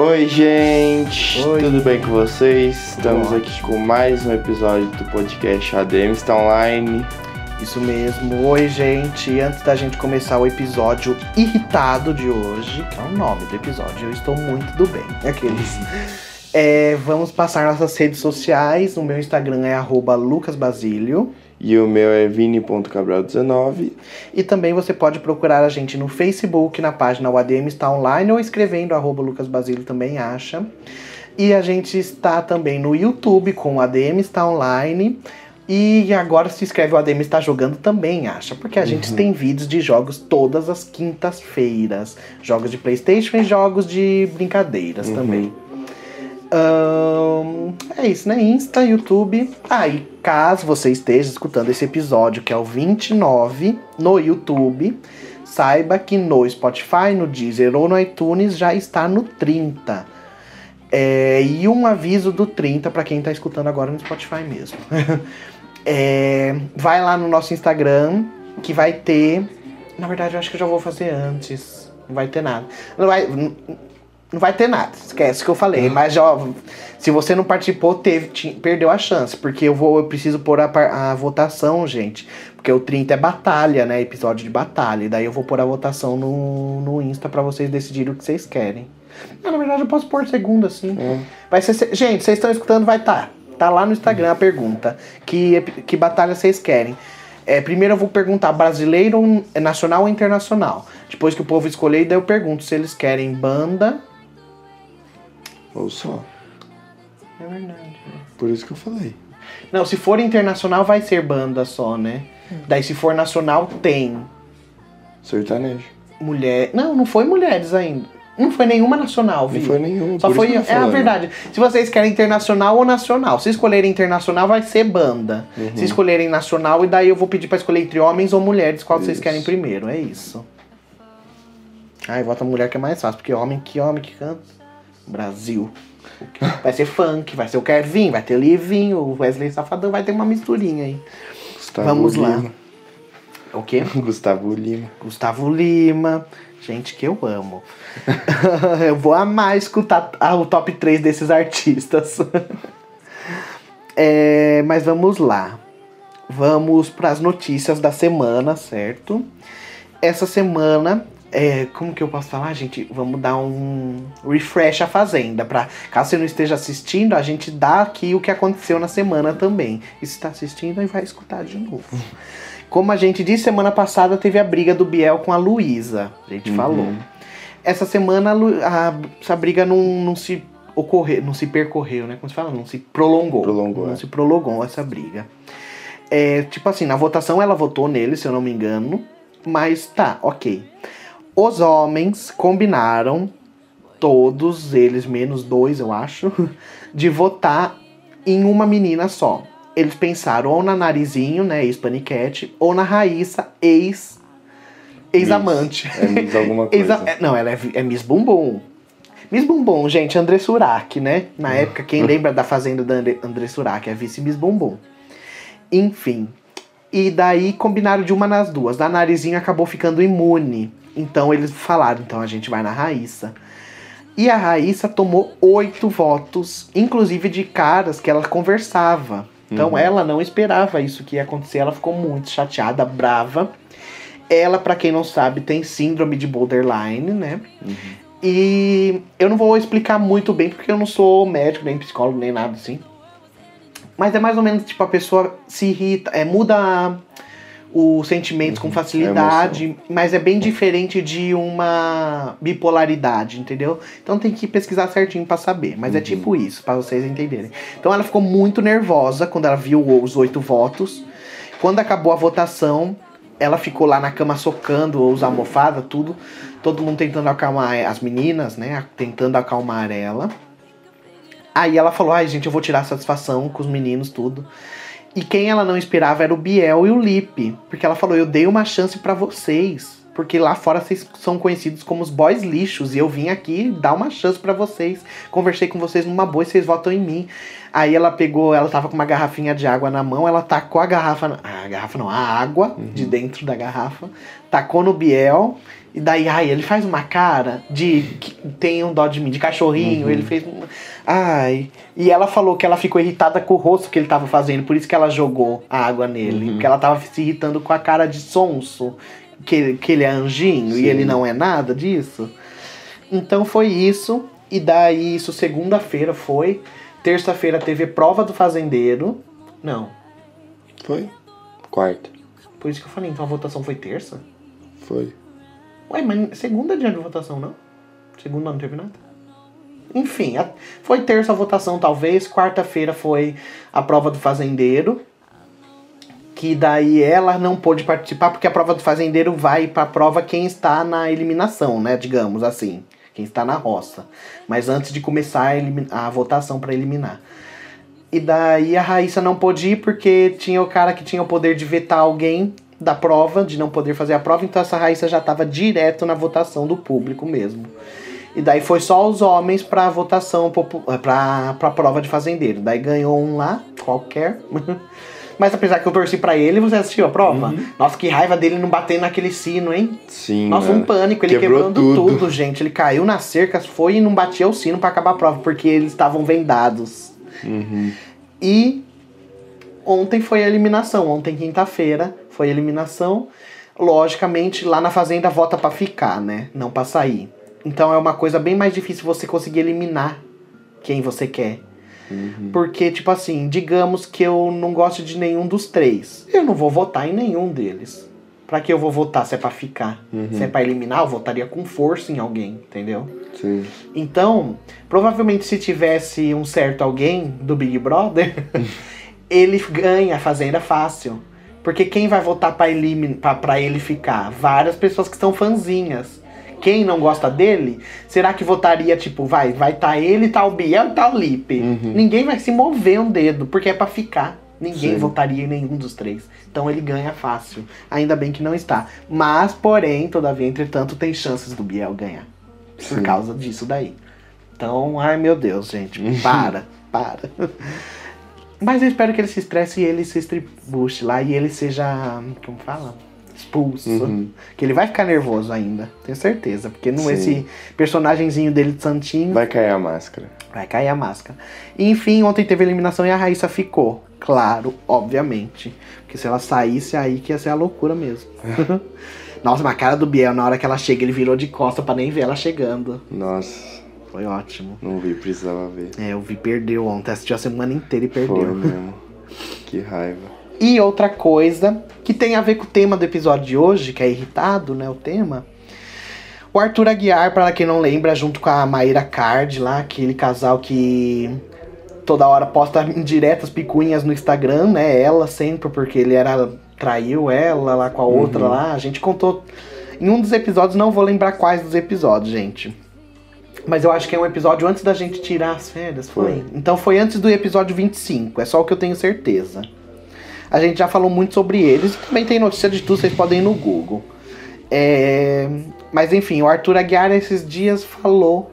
Oi, gente! Oi. Tudo bem com vocês? Estamos aqui com mais um episódio do podcast ADM está online. Isso mesmo. Oi, gente. Antes da gente começar o episódio irritado de hoje, que é o nome do episódio, eu estou muito do bem. Aqueles. É, vamos passar nossas redes sociais. O meu Instagram é arroba lucasbasilio. E o meu é vini.cabral19. E também você pode procurar a gente no Facebook, na página O ADM está online, ou escrevendo arroba lucasbasilio também acha. E a gente está também no YouTube com o ADM está online. E agora se escreve o ADM está jogando também acha, porque a gente tem vídeos de jogos todas as quintas-feiras. Jogos de Playstation e jogos de brincadeiras também. Ahn, é isso, né? Insta, YouTube. Ah, e caso você esteja escutando esse episódio, que é o 29, no YouTube, saiba que no Spotify, no Deezer ou no iTunes já está no 30. É, e um aviso do 30 para quem tá escutando agora no Spotify mesmo. É, vai lá no nosso Instagram, que vai ter. Na verdade, eu acho que eu já vou fazer antes. Não vai ter nada. Não vai, não, não vai ter nada. Esquece o que eu falei. Mas já, se você não participou, teve, ti- perdeu a chance. Porque eu vou, eu preciso pôr a, a votação, gente. Porque o 30 é batalha, né? Episódio de batalha. E daí eu vou pôr a votação no, no Insta pra vocês decidirem o que vocês querem. Ah, na verdade, eu posso pôr segunda, assim. É. Vai ser. se- Gente, vocês estão escutando, vai estar. Tá. lá no Instagram a pergunta. Que, que batalha vocês querem? É, primeiro eu vou perguntar brasileiro, nacional ou internacional. Depois que o povo escolher, daí eu pergunto se eles querem banda. Ou só. É verdade. Por isso que eu falei. Não, se for internacional vai ser banda só, né? Daí se for nacional tem Sertanejo. mulher. Não, não foi mulheres ainda. Não foi nenhuma nacional, Não viu? foi nenhum. Só por foi. isso que eu tô É a falando. verdade. Se vocês querem internacional ou nacional. Se escolherem internacional, vai ser banda. Uhum. Se escolherem nacional, e daí eu vou pedir pra escolher entre homens ou mulheres, qual vocês Isso. querem primeiro. É isso. Ai, vota mulher que é mais fácil, porque homem que homem que canta. Brasil. Vai ser funk, vai ser o Kevin, vai ter o Livinho, o Wesley Safadão, vai ter uma misturinha aí. Gustavo Vamos lá. Lima. O quê? Gustavo Lima. Gustavo Lima. Gente que eu amo. eu vou amar escutar o top 3 desses artistas. É, mas vamos lá. Vamos para as notícias da semana, certo? Essa semana, é, como que eu posso falar, gente? Vamos dar um refresh à Fazenda. Pra, caso você não esteja assistindo, a gente dá aqui o que aconteceu na semana também. E se está assistindo, aí vai escutar de novo. Como a gente disse, semana passada teve a briga do Biel com a Luísa. A gente falou. Essa semana a- essa briga não, não se ocorreu, não se percorreu, né? Como se fala? Não se prolongou. Prolongou, Não é. se prolongou essa briga. É, tipo assim, na votação ela votou nele, se eu não me engano. Mas tá, ok. Os homens combinaram, todos eles, menos dois, eu acho, de votar em uma menina só. Eles pensaram ou na Narizinho, né, ex-paniquete, ou na Raíssa, ex... Ex-amante. É Miss alguma coisa. é, não, ela é, é Miss Bumbum. Miss Bumbum, gente, André Surak, né? Na época, quem lembra da fazenda da André, André Surak? É vice Miss Bumbum. Enfim. E daí combinaram de uma nas duas. Da Narizinho acabou ficando imune. Então eles falaram, então a gente vai na Raíssa. E a Raíssa tomou oito votos, inclusive de caras que ela conversava. Então ela não esperava isso que ia acontecer. Ela ficou muito chateada, brava. Ela, pra quem não sabe, tem síndrome de borderline, né? E eu não vou explicar muito bem porque eu não sou médico, nem psicólogo, nem nada assim. Mas é mais ou menos tipo a pessoa se irrita, é, muda os sentimentos com facilidade, mas é bem diferente de uma bipolaridade, entendeu? Então tem que pesquisar certinho pra saber, mas é tipo isso, pra vocês entenderem. Então ela ficou muito nervosa quando ela viu os oito votos. Quando acabou a votação, ela ficou lá na cama socando os almofadas, tudo. Todo mundo tentando acalmar as meninas, né? Tentando acalmar ela. Aí ela falou: ai, gente, eu vou tirar satisfação com os meninos, tudo. E quem ela não esperava era o Biel e o Lipe. Porque ela falou: eu dei uma chance pra vocês. porque lá fora vocês são conhecidos como os boys lixos. E eu vim aqui dar uma chance para vocês. Conversei com vocês numa boa e vocês votam em mim. Aí ela pegou, ela tava com uma garrafinha de água na mão, ela tacou a garrafa. A garrafa não, a água uhum. de dentro da garrafa, tacou no Biel. E daí, ai, ele faz uma cara de que tem um dó de mim, de cachorrinho, uhum. ele fez. Ai. E ela falou que ela ficou irritada com o rosto que ele tava fazendo, por isso que ela jogou a água nele. Uhum. Porque ela tava se irritando com a cara de sonso, que, que ele é anjinho Sim. e ele não é nada disso. Então foi isso. E daí, isso segunda-feira foi. Terça-feira teve prova do fazendeiro. Não. Foi? Quarta. Por isso que eu falei, então a votação foi terça? Foi. Ué, mas segunda é dia de votação, não? Segunda não teve nada? Enfim, foi terça a votação, talvez. Quarta-feira foi a prova do fazendeiro. Que daí ela não pôde participar, porque a prova do fazendeiro vai pra prova quem está na eliminação, né? Digamos assim. Quem está na roça. Mas antes de começar a, a votação para eliminar. E daí a Raíssa não pôde ir porque tinha o cara que tinha o poder de vetar alguém da prova, de não poder fazer a prova, então essa Raíssa já estava direto na votação do público mesmo. E daí foi só os homens para votação para para prova de fazendeiro. Daí ganhou um lá, qualquer. Mas apesar que eu torci para ele, você assistiu a prova? Uhum. Nossa, que raiva dele não bater naquele sino, hein? Sim. Nossa, um pânico. Ele Quebrou quebrando tudo. tudo. gente. Ele caiu nas cercas, foi e não batia o sino para acabar a prova, porque eles estavam vendados. Uhum. E ontem foi a eliminação. Ontem, quinta-feira, foi eliminação. Logicamente, lá na fazenda vota para ficar, né? Não para sair. Então é uma coisa bem mais difícil você conseguir eliminar quem você quer. Uhum. Porque, tipo assim, digamos que eu não gosto de nenhum dos três. Eu não vou votar em nenhum deles. Pra que eu vou votar se é pra ficar? Uhum. Se é pra eliminar, eu votaria com força em alguém, entendeu? Sim. Então, provavelmente se tivesse um certo alguém do Big Brother, ele ganha a Fazenda fácil. Porque quem vai votar pra ele, pra, pra ele ficar? Várias pessoas que são fanzinhas. Quem não gosta dele, será que votaria, tipo, vai, vai tá ele, tá o Biel e tá o Lipe? Uhum. Ninguém vai se mover um dedo, porque é para ficar. Ninguém Sim. votaria em nenhum dos três. Então ele ganha fácil. Ainda bem que não está. Mas, porém, todavia, entretanto, tem chances do Biel ganhar. Por Sim. causa disso daí. Então, ai meu Deus, gente. Para, para. Mas eu espero que ele se estresse e ele se estribuche lá e ele seja. Como fala? Expulso. Uhum. Que ele vai ficar nervoso ainda, tenho certeza. Porque não Sim. esse personagemzinho dele de Santinho Vai cair a máscara. vai cair a máscara. E, enfim, ontem teve eliminação e a Raíssa ficou. Claro, obviamente. Porque se ela saísse aí que ia ser a loucura mesmo. Nossa, mas a cara do Biel, na hora que ela chega, ele virou de costa pra nem ver ela chegando. Nossa, Foi ótimo. não vi, precisava ver. É, eu vi, perdeu ontem. Assistiu a semana inteira e Foi perdeu. mesmo. Que raiva. E outra coisa que tem a ver com o tema do episódio de hoje, que é irritado, né? O tema. O Arthur Aguiar, para quem não lembra, junto com a Maíra Card lá, aquele casal que toda hora posta indiretas picuinhas no Instagram, né? Ela sempre, porque ele era. traiu ela lá com a outra Uhum. lá. A gente contou em um dos episódios, não vou lembrar quais dos episódios, gente. Mas eu acho que é um episódio antes da gente tirar as férias, foi? Foi. Então foi antes do episódio 25, é só o que eu tenho certeza. A gente já falou muito sobre eles e também tem notícia de tudo, vocês podem ir no Google. É, Mas enfim, o Arthur Aguiar esses dias falou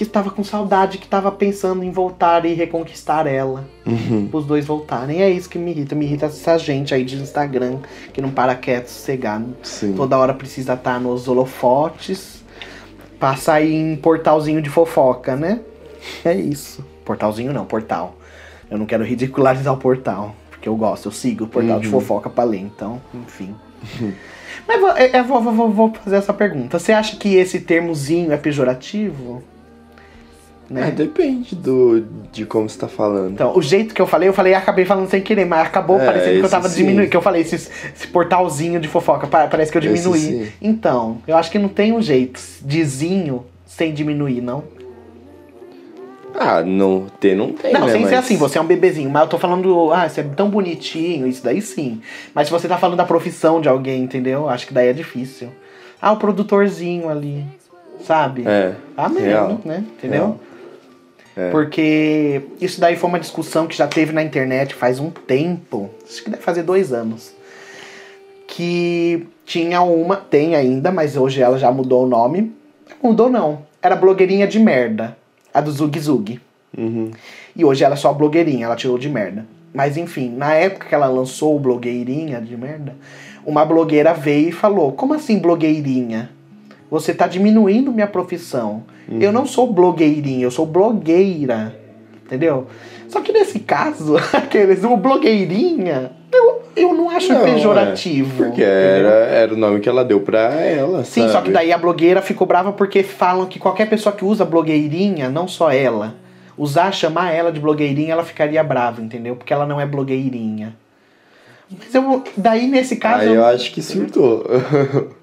que estava com saudade, que estava pensando em voltar e reconquistar ela. Uhum. Os dois voltarem. É isso que me irrita. Me irrita essa gente aí de Instagram que não para quieto, sossegado. Sim. Toda hora precisa estar nos holofotes pra sair em portalzinho de fofoca, né? É isso. Portalzinho não, portal. Eu não quero ridicularizar o portal, porque eu gosto, eu sigo o portal de Uhum. fofoca pra ler, então, enfim. Mas vou- eu, eu vou, vou- vou fazer essa pergunta. Você acha que esse termozinho é pejorativo? Né? É, depende do, de como você tá falando. Então, o jeito que eu falei, eu falei acabei falando sem querer, mas acabou É, parecendo que eu tava diminuindo. Que eu falei, esse, esse portalzinho de fofoca, pa- parece que eu diminuí. Então, eu acho que não tem um jeito dezinho sem diminuir, não. Ah, não ter não tem, não, né? sem ser mas- assim, você é um bebezinho, mas eu tô falando, ah, você é tão bonitinho, isso daí sim. Mas se você tá falando da profissão de alguém, entendeu? Acho que daí é difícil. Ah, o produtorzinho ali, sabe? É. Ah, mesmo, né? Entendeu? É. Porque isso daí foi uma discussão que já teve na internet faz um tempo. Acho que deve fazer dois anos. que tinha uma, tem ainda, mas hoje ela já mudou o nome. Mudou não. Era blogueirinha de merda. A do Zug Zug. Uhum. E hoje ela é só blogueirinha, ela tirou de merda. Mas enfim, na época que ela lançou o blogueirinha de merda, uma blogueira veio e falou: Como assim blogueirinha? Você tá diminuindo minha profissão. Eu não sou blogueirinha, eu sou blogueira. Entendeu? Só que nesse caso, aqueles, o blogueirinha, eu, eu não acho Não, pejorativo. é, porque era, era o nome que ela deu pra ela, Sim, sabe? só que daí a blogueira ficou brava porque falam que qualquer pessoa que usa blogueirinha, não só ela, usar, chamar ela de blogueirinha, ela ficaria brava, entendeu? Porque ela não é blogueirinha. Mas eu, daí nesse caso. Aí eu acho que surtou.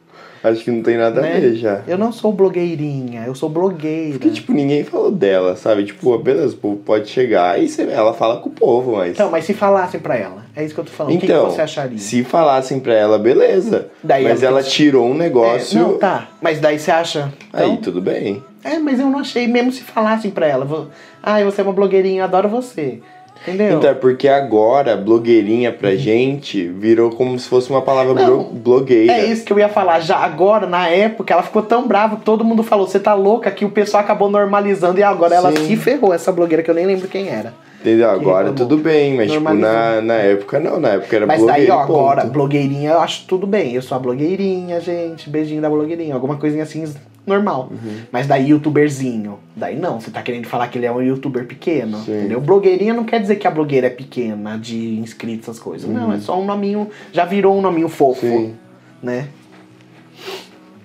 acho que não tem nada né, a ver já. Eu não sou blogueirinha, eu sou blogueira. Porque, tipo, ninguém falou dela, sabe? Tipo, beleza, o povo pode chegar, aí você- ela fala com o povo, mas... Então, mas se falassem pra ela, é isso que eu tô falando. o que Então, você acharia? se falassem pra ela, beleza. Daí mas ela tirou um É, negócio... não, tá. Mas daí você acha. Aí, Então, tudo bem. é, mas eu não achei, mesmo se falassem pra ela. vou- Ah, você é uma blogueirinha, eu adoro você. Entendeu? Então, é porque agora, blogueirinha pra gente, virou como se fosse uma palavra Não, blo- blogueira. É isso que eu ia falar. Já agora, na época, ela ficou tão brava que todo mundo falou: você tá louca, que o pessoal acabou normalizando e agora ela Sim. se ferrou, essa blogueira que eu nem lembro quem era. Entendeu? Agora tudo bem, mas tipo, na, na época não, na época era Mas blogueira. daí, ó, agora, blogueirinha, eu acho tudo bem. Eu sou a blogueirinha, gente. Beijinho da blogueirinha. Alguma coisinha assim, normal. Uhum. Mas daí, youtuberzinho. Daí não, você tá querendo falar que ele é um youtuber pequeno. Sim. Entendeu? Blogueirinha não quer dizer que a blogueira é pequena, de inscritos, essas coisas. Não, é só um nominho. Já virou um nominho fofo. Uhum. Sim, Né?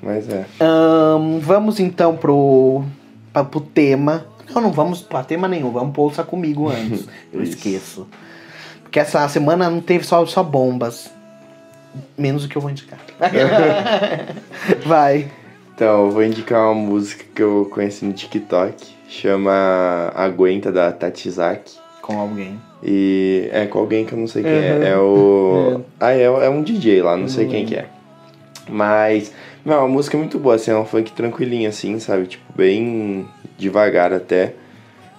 mas é. Ahn, vamos então pro, pra, pro tema. Não, não vamos pra tema nenhum, vamos pro Ouça Comigo antes. Eu esqueço. Porque essa semana não teve só, só bombas. Menos o que eu vou indicar. Vai. Então, eu vou indicar uma música que eu conheci no TikTok. Chama Aguenta, da Tatizaki. Com alguém. E é com alguém que eu não sei quem Uhum. é. É o. Ah, é, é um DJ lá, não sei quem que é. Mas, não, a música é muito boa, assim, é um funk tranquilinho, assim, sabe? Tipo, bem devagar até.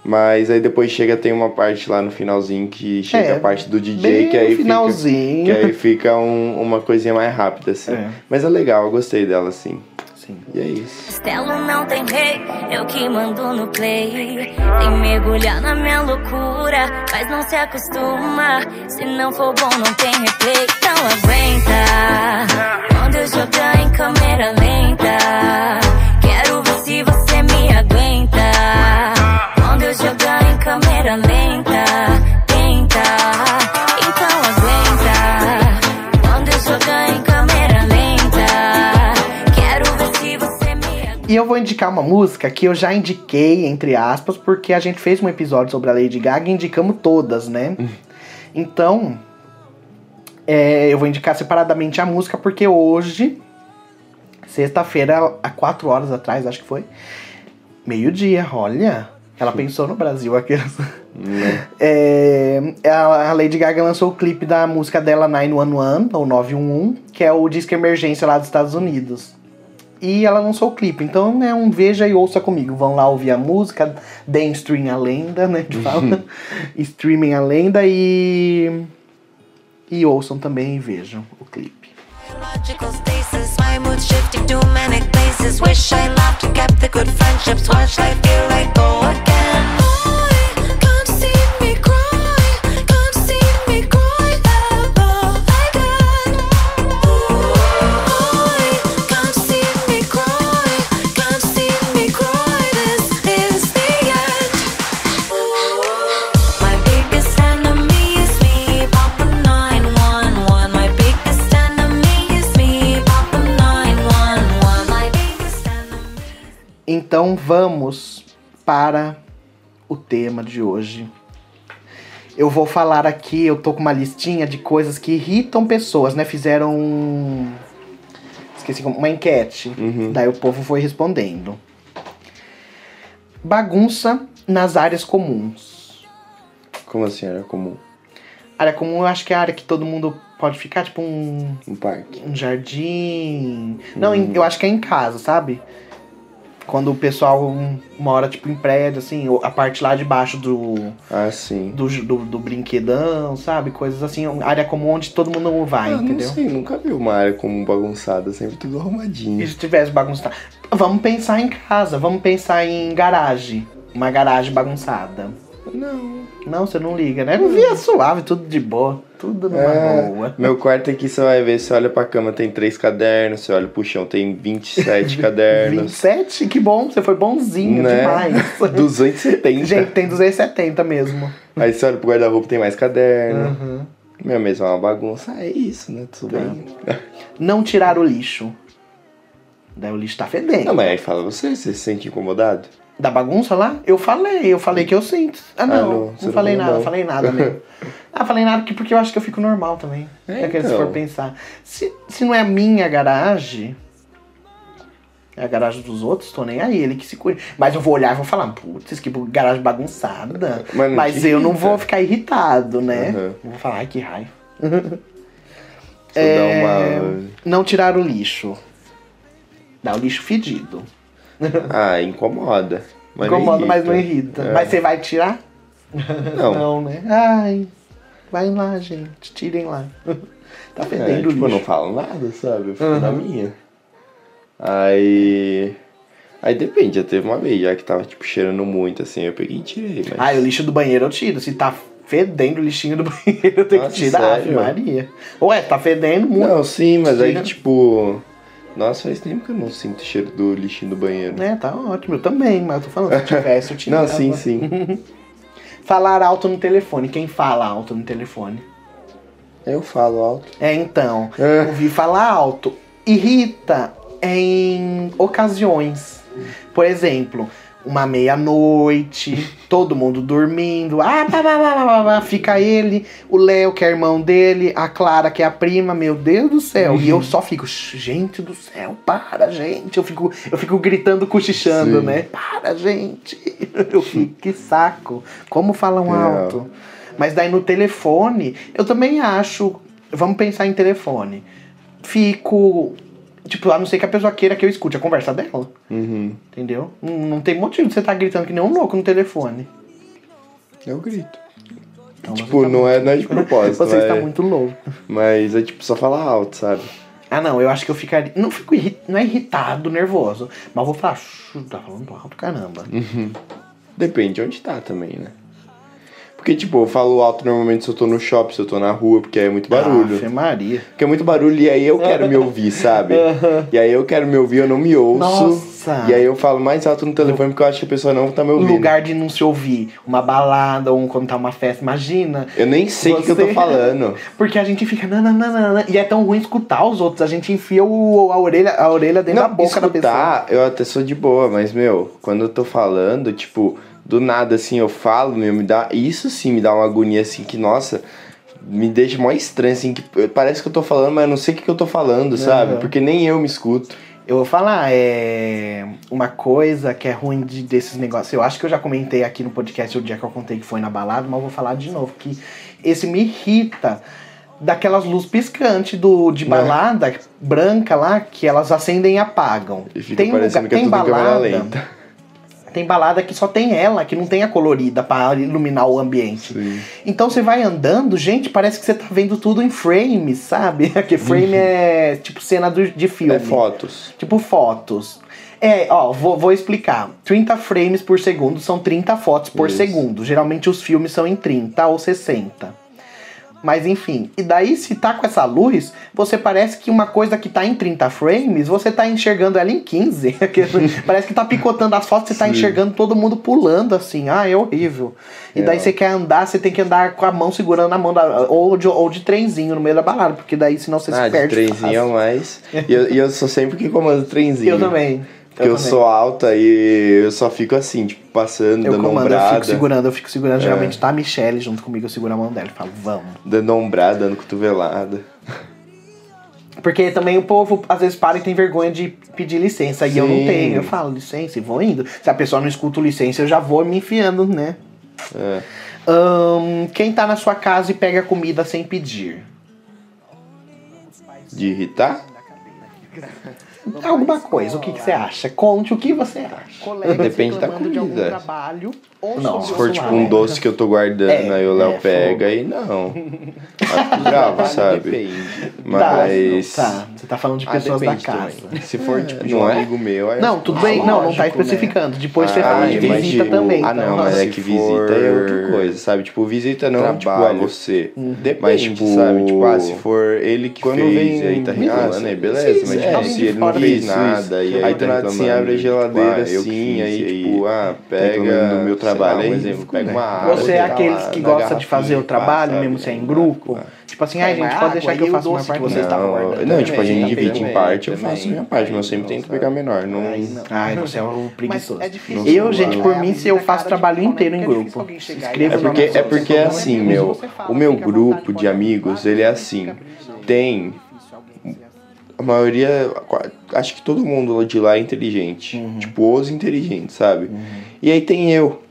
Mas aí depois chega, tem uma parte lá no finalzinho que chega É, a parte do DJ, que aí no fica. finalzinho. Que aí fica um- uma coisinha mais rápida, assim. É. Mas é legal, eu gostei dela, assim. Sim. E é isso. Estelo não tem rei, eu que mando no play. Tem mergulhar na minha loucura, mas não se acostuma. Se não for bom, não tem replay. Então aguenta. Quando eu jogar em câmera lenta, quero ver se você E eu vou indicar uma música que eu já indiquei, entre aspas, porque a gente fez um episódio sobre a Lady Gaga e indicamos todas, né? Então, é, eu vou indicar separadamente a música, porque hoje, sexta-feira, há quatro horas atrás, acho que foi, meio-dia, olha, ela pensou no Brasil aqui. Né? É, a a Lady Gaga lançou o clipe da música dela 911, ou 911, que é o disco emergência lá dos Estados Unidos. E ela lançou o clipe, então é um veja e ouça comigo. Vão lá ouvir a música, deem stream a lenda, né? Que fala. Streaming a lenda e. E ouçam também e vejam o clipe. Logical stasis, my mood shifting to manic places. Wish I loved and kept the good friendships. Watch life o tema de hoje. Eu vou falar aqui, eu tô com uma listinha de coisas que irritam pessoas, né? Fizeram um... esqueci uma enquete. Daí o povo foi respondendo. Bagunça nas áreas comuns. Como assim? Era comum? Área comum eu acho que é a área que todo mundo pode ficar, tipo um Um parque. um jardim. Não, em- eu acho que é em casa, sabe? Quando o pessoal mora, tipo, em prédio, assim, a parte lá de baixo do, Ah, sim. do, do, do brinquedão, sabe? Coisas assim, área comum onde todo mundo vai, ah, entendeu? não sei, nunca vi uma área como bagunçada, sempre tudo E arrumadinho. se tivesse bagunçado. Vamos pensar em casa, vamos pensar em garagem. Uma garagem bagunçada. Não. Não, você não liga, né? Eu via suave, tudo de boa. Tudo numa É, boa. meu quarto aqui você vai ver, você olha pra cama, tem três cadernos, você olha pro chão, tem 27 cadernos. 27? Que bom, você foi bonzinho né? demais. 270. Gente, tem 270 mesmo. Aí você olha pro guarda-roupa, tem mais caderno. Uhum. Minha mesa é uma bagunça. Ah, é isso, né? Tudo bem. Não tirar o lixo. Daí o lixo tá fedendo. Não, mas aí fala você, você se sente incomodado? Da bagunça lá? Eu falei, eu falei que eu sinto. Ah, não, Ah, não, não, falei nada, não. falei nada mesmo. ah, falei nada que- porque eu acho que eu fico normal também. É, É, que se então. for pensar. Se, se não é a minha garagem, é a garagem dos outros, tô nem aí, ele que se cuida. Mas eu vou olhar e vou falar, putz, que garagem bagunçada. Mas não Mas eu não vou ficar irritado, né? Uhum. Vou falar, ai, que raiva. Você É, uma. Não tirar o lixo. Dá o lixo fedido. Ah, incomoda. Mas não Incomoda, mas não irrita. É. Mas você vai tirar? Não. né? Ai, vai lá, gente. Tirem lá. tá É, fedendo tipo, eu não falo nada, sabe? Eu fico Uhum. na minha. Aí. Aí depende, já teve uma vez já que tava, tipo, cheirando muito, assim, eu peguei e tirei, mas. Ai, o lixo do banheiro eu tiro. Se tá fedendo o lixinho do banheiro, eu tenho Nossa, que tirar. sério? Maria. Ué, tá fedendo muito. Não, sim, mas aí, Tira. tipo. Nossa, faz tempo que eu não sinto cheiro do lixinho do banheiro. Né, tá ótimo. Eu também, mas eu tô falando, se tivesse, eu tirava. Não, sim, sim. Falar alto no telefone. Quem fala alto no telefone? Eu falo alto. É, então, É. ouvir falar alto irrita em ocasiões. Por exemplo, uma meia-noite, todo mundo dormindo, ah, pá, pá, pá, pá, pá, fica ele, o Léo, que é irmão dele, a Clara, que é a prima, meu Deus do céu. E eu só fico, gente do céu, para, gente. Eu fico, eu fico gritando, cochichando, Sim. né? Para, gente. Eu fico, que saco. Como falam Real. alto. Mas daí no telefone, eu também acho. Vamos pensar em telefone. Fico. Tipo, a não ser que a pessoa queira que eu escute a conversa dela. Uhum. Entendeu? Não, não tem motivo de você estar gritando que nem um louco no telefone. Eu grito. Então, tipo, tá não, muito- é, não é de propósito, Você está é- muito louco. mas é tipo só falar alto, sabe? Ah, não, eu acho que eu ficaria. Não fico irri- não é irritado, nervoso. Mas eu vou falar, "Chu, tá falando alto, caramba. Depende de onde tá também, né? Porque, tipo, eu falo alto normalmente se eu tô no shopping, se eu tô na rua, porque aí é muito barulho. Ave Maria. Porque é muito barulho e aí eu quero me ouvir, sabe? E aí eu quero me ouvir, eu não me ouço. Nossa. E aí eu falo mais alto no telefone porque eu acho que a pessoa não tá me Um ouvindo. lugar de não se ouvir. Uma balada ou quando tá uma festa, imagina. Eu nem sei o que, que eu tô Você- falando. Porque a gente fica. nananana, e é tão ruim escutar os outros. A gente enfia o, a, orelha, a orelha dentro da boca da pessoa. escutar, eu até sou de boa, mas, meu, quando eu tô falando, tipo, do nada, assim, eu falo, meu, me dá... Isso sim me dá uma agonia, assim, que, nossa... Me deixa mó estranho, assim, que parece que eu tô falando, mas eu não sei o que, que eu tô falando, sabe? Aham. Porque nem eu me escuto. Eu vou falar, é. Uma coisa que é ruim de, desses negócios. Eu acho que eu já comentei aqui no podcast o dia que eu contei que foi na balada, mas eu vou falar de novo. Que esse me irrita daquelas luzes piscantes do, de Né? balada branca lá, que elas acendem e apagam. E fica tem parecendo lugar, que é tem balada. Tem balada que só tem ela, que não tem a colorida pra iluminar o ambiente. Sim. Então você vai andando, gente, parece que você tá vendo tudo em frame, sabe? Que frame é tipo cena do- de filme. É fotos. Tipo fotos. É, ó, vou, vou explicar. 30 frames por segundo são 30 fotos por Isso. segundo. Geralmente os filmes são em 30 ou 60. Mas enfim, e daí se tá com essa luz, você parece que uma coisa que tá em 30 frames, você tá enxergando ela em 15. parece que tá picotando as fotos, você tá Sim. enxergando todo mundo pulando assim. Ah, é horrível. E daí É. você quer andar, você tem que andar com a mão segurando na mão da, ou de, ou de trenzinho no meio da balada, porque daí senão você Ah, se de perde. trenzinho é fácil. mais. E eu, e eu sou sempre que comando trenzinho. Eu também. Porque eu, também. sou alta e eu só fico assim, tipo, passando, Eu dando comando, eu ombrada. fico segurando, eu fico segurando. É. Geralmente tá a Michelle junto comigo, eu seguro a mão dela e falo, vamos. Dando ombrada, dando cotovelada. Porque também o povo às vezes para e tem vergonha de pedir licença. E eu não Sim. tenho. Eu falo licença e vou indo. Se a pessoa não escuta o licença, eu já vou me enfiando, né? É. Ahn, quem tá na sua casa e pega comida sem pedir? De irritar? Alguma coisa. O que, que você acha? Conte o que você acha. Colegas Depende da reclamando de algum comida. trabalho ou Não, se for tipo um doce que eu tô guardando, É, aí o Léo é, pega e não. Fico bravo, sabe? Depende. Mas. Tá, você tá falando de Ah, pessoas da depende casa. também. Se for tipo de um é? amigo meu, aí Não, tudo bem. Não, não tá né? especificando. Depois você Ah, fala de mas, visita tipo, também. Ah, não, então, mas é se que for visita é outra coisa, sabe? Tipo, visita não, tipo, a você. Depende, Mas, tipo, sabe? Tipo, ah, se for ele que Quando fez vem aí tá ah, reclamando, aí beleza. sim, mas, sim, tipo, é, se ele não fez nada, e aí aí do tá nada assim reclamando, abre a tipo, geladeira ah, assim, aí tipo, ah, reclamando pega do meu trabalho, lá, um exemplo, pega uma água. Você é tá aqueles que na gostam de fazer o trabalho, mesmo se é em grupo. Tipo assim, ai, Pega gente, pode deixar que eu o faço uma parte. você estava Não, não, tipo, a gente divide em parte, eu faço minha parte, mas eu sempre tento pegar menor. Não... Ai, você é um preguiçoso. é difícil. Eu, gente, por mim, se eu faço trabalho inteiro em grupo. Escrevo É porque, é porque é pessoas. assim, meu. O meu grupo de amigos, ele é assim. Tem. A maioria. Acho que todo mundo de lá é inteligente. Tipo, os inteligentes, sabe? E aí tem eu.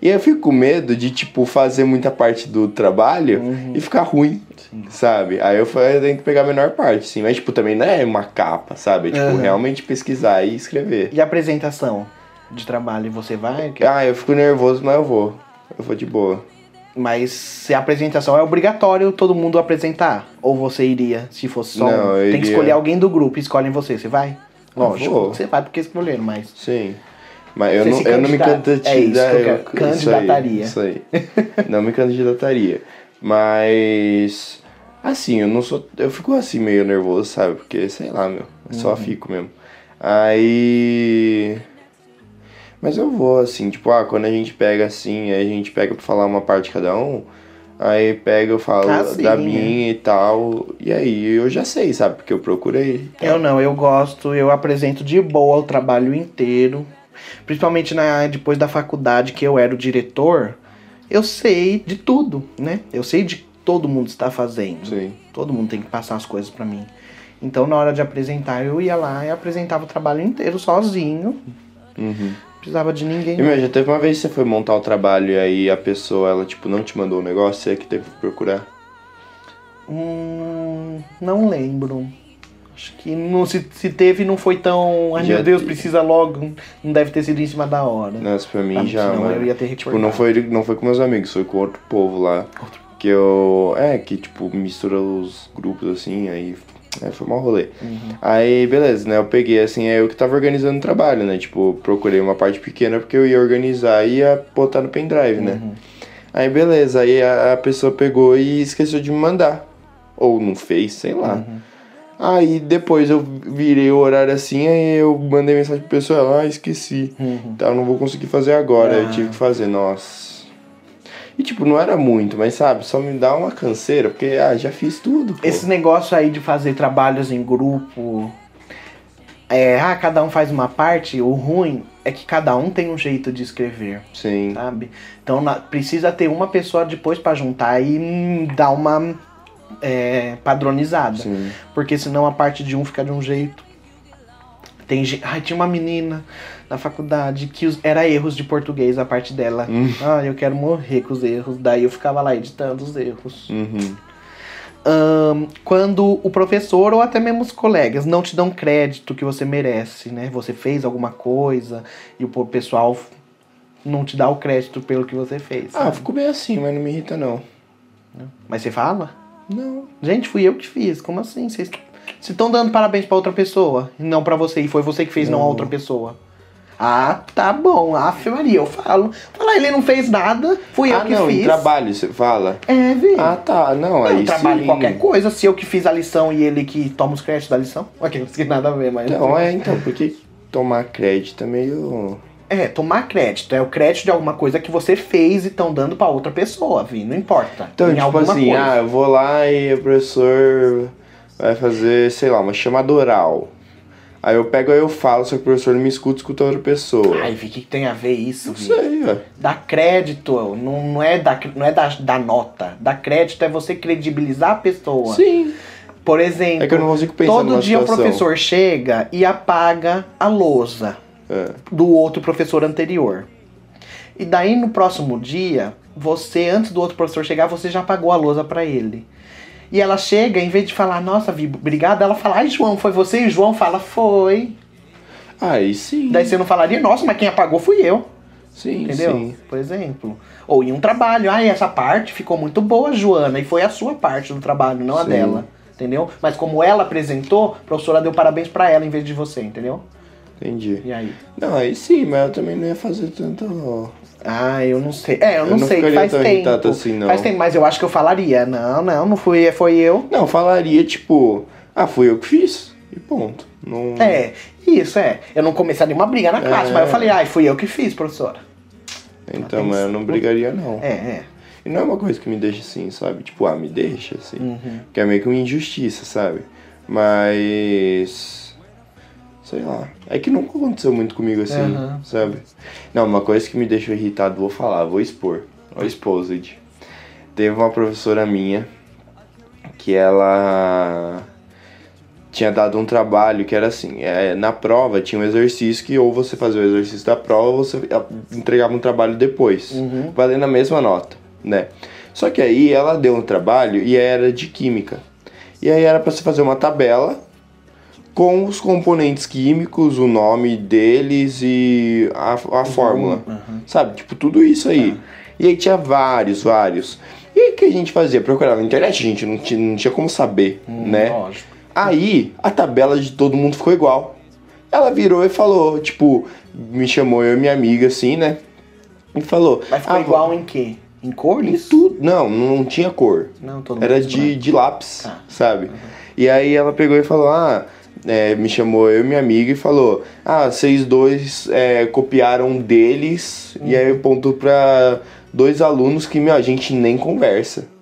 E aí eu fico com medo de, tipo, fazer muita parte do trabalho e ficar ruim. Sabe? Aí eu falei, tenho que pegar a menor parte, sim. Mas, tipo, também não é uma capa, sabe? É, tipo, Aham. realmente pesquisar e escrever. E a apresentação de trabalho, você vai? Ah, eu fico nervoso, mas eu vou. Eu vou de boa. Mas se a apresentação é obrigatório todo mundo apresentar? Ou você iria, se fosse só Não, um? Tem que escolher alguém do grupo, escolhem você, você vai? Lógico, você vai porque escolheram, mas... Sim. Mas eu não, eu não me candidataria. é eu- candidataria. Isso aí. Isso aí. não me candidataria. Mas. Assim, eu não sou. Eu fico assim meio nervoso, sabe? Porque, sei lá, meu. Eu só fico mesmo. Aí. Mas eu vou, assim, tipo, ah, quando a gente pega assim, aí a gente pega pra falar uma parte de cada um. Aí pega, eu falo Ah, sim, da é. minha e tal. E aí eu já sei, sabe? Porque eu procurei. Eu não, eu gosto, eu apresento de boa o trabalho inteiro. Principalmente na, depois da faculdade que eu era o diretor, eu sei de tudo, né? Eu sei de que todo mundo está fazendo. Sim. Todo mundo tem que passar as coisas pra mim. Então, na hora de apresentar, eu ia lá e apresentava o trabalho inteiro sozinho. Uhum. Precisava de ninguém. Já teve uma vez que você foi montar o trabalho e aí a pessoa, ela, tipo, não te mandou o negócio, você é que teve que procurar? Hum, não lembro. Acho que não, se, se teve, não foi tão. Ai Já meu Deus, te- precisa logo. Não deve ter sido em cima da hora. Nossa, pra mim já, senão mano. eu ia ter Tipo, não foi, não foi com meus amigos, foi com outro povo lá. Que eu. É, que tipo, mistura os grupos assim, aí. É, foi mal rolê. Uhum. Aí, beleza, né? Eu peguei assim, é eu que tava organizando o trabalho, né? Tipo, procurei uma parte pequena porque eu ia organizar e ia botar no pendrive, né? Uhum. Aí, beleza, aí a, a pessoa pegou e esqueceu de me mandar. Ou não fez, sei lá. Uhum. Aí depois eu virei o horário assim, aí eu mandei mensagem pro pessoal, ah, esqueci. Uhum. Tá, eu não vou conseguir fazer agora, eu Ah. tive que fazer, nossa. E tipo, não era muito, mas sabe, só me dá uma canseira, porque ah, já fiz tudo. Pô. Esse negócio aí de fazer trabalhos em grupo. É, ah, cada um faz uma parte. O ruim é que cada um tem um jeito de escrever, Sim. sabe? Então na- precisa ter uma pessoa depois pra juntar e hum, dar uma é, padronizada. Sim. Porque senão a parte de um fica de um jeito. Tem gente. Ai, tinha uma menina na faculdade que os- era erros de português a parte dela. Hum. Ah, eu quero morrer com os erros. Daí eu ficava lá editando os erros. Uhum. Ahn, quando o professor ou até mesmo os colegas não te dão crédito que você merece, né? Você fez alguma coisa e o pessoal não te dá o crédito pelo que você fez. Ah, sabe? ficou bem assim, mas não me irrita não. Mas você fala? Não. Gente, fui eu que fiz. Como assim? Vocês estão dando parabéns pra outra pessoa não pra você. E foi você que fez, não, a outra pessoa. Ah, tá bom. Aff, Maria, eu falo. Fala, ele não fez nada. Fui eu ah, que não, fiz. trabalho você fala? É, vi. Ah, tá, não, Não, aí trabalho sim. em qualquer coisa. Se eu que fiz a lição e ele que toma os créditos da lição. Ok, não tem nada a ver, mas. Não, é, então, porque tomar crédito é meio... É, tomar crédito. É o crédito de alguma coisa que você fez e estão dando pra outra pessoa, Vi. Não importa. Então, Em tipo assim, coisa. ah, eu vou lá e o professor vai fazer, sei lá, uma chamada oral. Aí eu pego aí eu falo, só que o professor não me escuta, escuta outra pessoa. Ai, Vi, o que, que tem a ver isso, não Vi? sei, ó. Dar crédito não, não é, da, não é da, da nota. Dar crédito é você credibilizar a pessoa. Sim. Por exemplo, É todo dia situação. o professor chega e apaga a lousa É. do outro professor anterior. E daí no próximo dia, você, antes do outro professor chegar, você já apagou a lousa pra ele. E ela chega, em vez de falar, nossa, Vi, obrigada, ela fala, ai, João, foi você? E o João fala, foi. Aí sim. Daí você não falaria, nossa, mas quem apagou fui eu. Sim, Entendeu? sim. Por exemplo. Ou em um trabalho, ai, essa parte ficou muito boa, Joana, e foi a sua parte do trabalho, não a Sim. dela. Entendeu? Mas como ela apresentou, a professora deu parabéns pra ela em vez de você, entendeu? Entendi. E aí? Não, aí sim, mas eu também não ia fazer tanto. Ah, eu não sei. É, eu Eu não, não sei, faz tão tempo. assim, não. Faz tempo, mas eu acho que eu falaria. Não, não, não fui, foi eu. Não, falaria tipo, ah, fui eu que fiz. E ponto. Não... É, isso, é. Eu não começaria uma briga na classe, É. mas eu falei, ai, fui eu que fiz, professora. Então, mas eu não brigaria, não. É, é. E não é uma coisa que me deixa assim, sabe? Tipo, ah, me deixa assim. Uhum. Que é meio que uma injustiça, sabe? Mas. Sei lá. É que nunca aconteceu muito comigo assim, Aham. sabe? Não, uma coisa que me deixou irritado, vou falar, vou expor. O Exposed. Teve uma professora minha que ela tinha dado um trabalho que era assim, é, na prova tinha um exercício que ou você fazia o exercício da prova ou você entregava um trabalho depois, valendo a mesma nota, né? Só que aí ela deu um trabalho e era de química. E aí era para você fazer uma tabela com os componentes químicos, o nome deles e a, a fórmula. Sabe? Tipo, tudo isso aí. E aí tinha vários, vários. E aí o que a gente fazia? Procurava na internet, a gente não tinha, não tinha como saber, né? Lógico. Aí a tabela de todo mundo ficou igual. Ela virou e falou, tipo, me chamou eu e minha amiga assim, né? E falou. Mas ficou "Ah, igual em quê? Em Em cores? tudo. Não, não tinha cor. Não, todo Era mundo de, de lápis, Tá. sabe? E aí ela pegou e falou, ah, é, me chamou eu e minha amiga e falou, ah, vocês dois é, copiaram deles e aí apontou pra dois alunos que, meu, a gente nem conversa.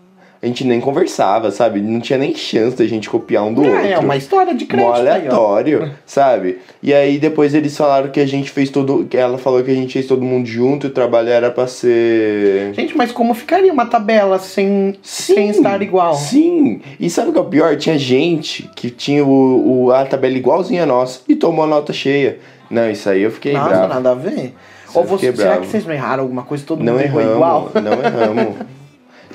A gente nem conversava, sabe? Não tinha nem chance da gente copiar um do Ah, outro. é uma história de crédito Mó aí, ó. aleatório, sabe? E aí depois eles falaram que a gente fez todo. que Ela falou que a gente fez todo mundo junto e o trabalho era pra ser. Gente, mas como ficaria uma tabela sem, sem estar igual? Sim. E sabe o que é o pior? Tinha gente que tinha o, o- a tabela igualzinha a nossa e tomou a nota cheia. Não, isso aí eu fiquei Nossa, bravo. nada a ver. Isso Ou você, será que vocês não erraram alguma coisa todo Não mundo errou erramos, igual? não erramos.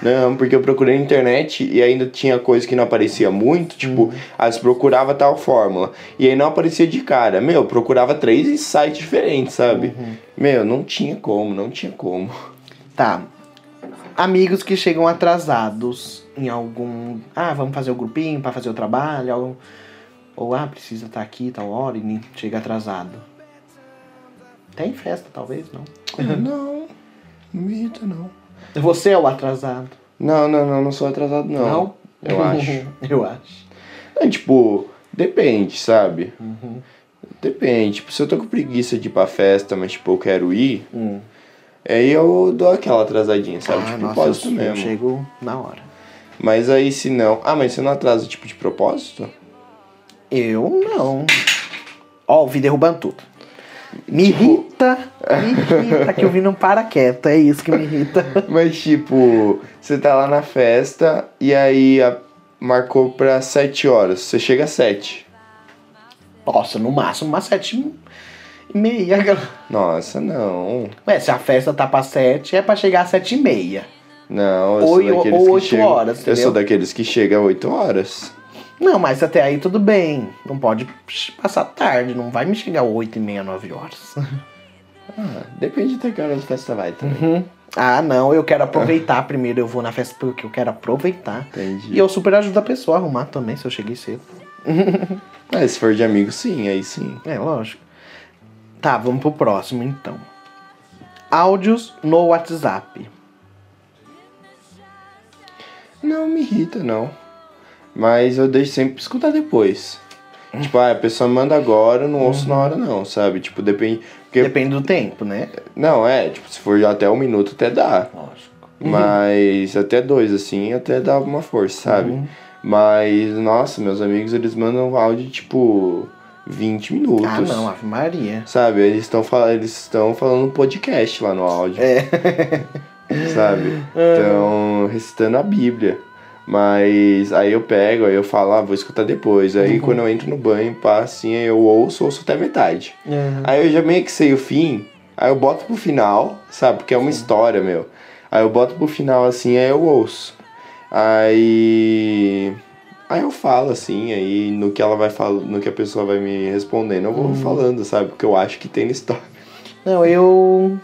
Não porque eu procurei na internet e ainda tinha coisa que não aparecia muito, tipo, Uhum. as procurava tal fórmula. E aí não aparecia de cara. Meu, procurava três sites diferentes, sabe? Uhum. Meu, não tinha como, não tinha como. Tá. Amigos que chegam atrasados em algum. Ah, vamos fazer o grupinho pra fazer o trabalho. Ou, ou ah, precisa estar aqui tal hora e nem chega atrasado. Tem festa, talvez, não. não, irrita, não. Você é o atrasado. Não, não, não, não sou atrasado, não. Eu acho. Eu acho. É, tipo, depende, sabe? Uhum. Depende. Tipo, se eu tô com preguiça de ir pra festa, mas, tipo, eu quero ir, Hum. aí eu dou aquela atrasadinha, sabe? Ah, de nossa, propósito eu, eu mesmo. chego na hora. Mas aí se não. Ah, mas você não atrasa, tipo, de propósito? Eu não. Ó, o vi derrubando tudo. Me Tipo- irrita, me irrita que eu vi não para quieto, é isso que me irrita. Mas, tipo, você tá lá na festa e aí a- marcou pra 7 horas. Você chega às 7. Nossa, no máximo umas sete e meia. Nossa, não. Ué, se a festa tá pra sete, é pra chegar às sete e meia. Não, eu Ou- sou daqueles ou que oito chegam. horas, Eu sou daqueles que chegam às 8 horas. Não, mas até aí tudo bem. Não pode passar tarde, não vai me chegar oito e meia, nove horas. Ah, depende até que hora a festa vai também. Uhum. Ah, não, eu quero aproveitar primeiro. Eu vou na festa porque eu quero aproveitar. Entendi. E eu super ajudo a pessoa a arrumar também, se eu cheguei cedo. Ah, se for de amigo, sim, aí sim. É, lógico. Tá, vamos pro próximo então. Áudios no WhatsApp. Não me irrita, não. Mas eu deixo sempre pra escutar depois. Tipo, ah, a pessoa manda agora, eu não ouço na hora não, sabe? Tipo, depende. Porque, Depende do tempo, né? Não, é, tipo, se for até um minuto até dá. Lógico. Mas até dois, assim, até dá uma força, sabe? Uhum. Mas, nossa, meus amigos, eles mandam áudio, tipo, 20 minutos. Ah, não, Ave Maria. Sabe? Eles estão fal eles estão falando podcast lá no áudio. É. sabe? Então, recitando a Bíblia. Mas aí eu pego, aí eu falo, ah, vou escutar depois. Aí Uhum. quando eu entro no banho, pá, assim, aí eu ouço, ouço até metade. Uhum. Aí eu já meio que sei o fim, aí eu boto pro final, sabe? Porque é uma história, meu. Aí eu boto pro final assim, aí eu ouço. Aí. Aí eu falo assim, aí no que ela vai falando, no que a pessoa vai me respondendo, eu vou Uhum. falando, sabe? Porque eu acho que tem na história. Não, eu.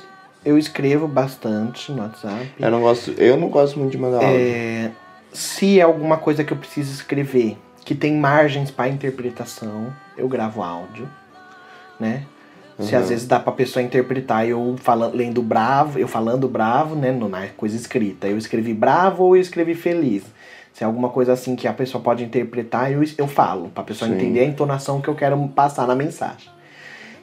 Eu escrevo bastante no WhatsApp. Eu não gosto, eu não gosto muito de mandar áudio. É, se é alguma coisa que eu preciso escrever que tem margens para interpretação, eu gravo áudio, né? Se Uhum. às vezes dá pra pessoa interpretar eu fala, lendo bravo, eu falando bravo, né? no- Na coisa escrita. Eu escrevi bravo ou eu escrevi feliz. Se é alguma coisa assim que a pessoa pode interpretar, eu, eu falo, pra pessoa Sim. entender a entonação que eu quero passar na mensagem.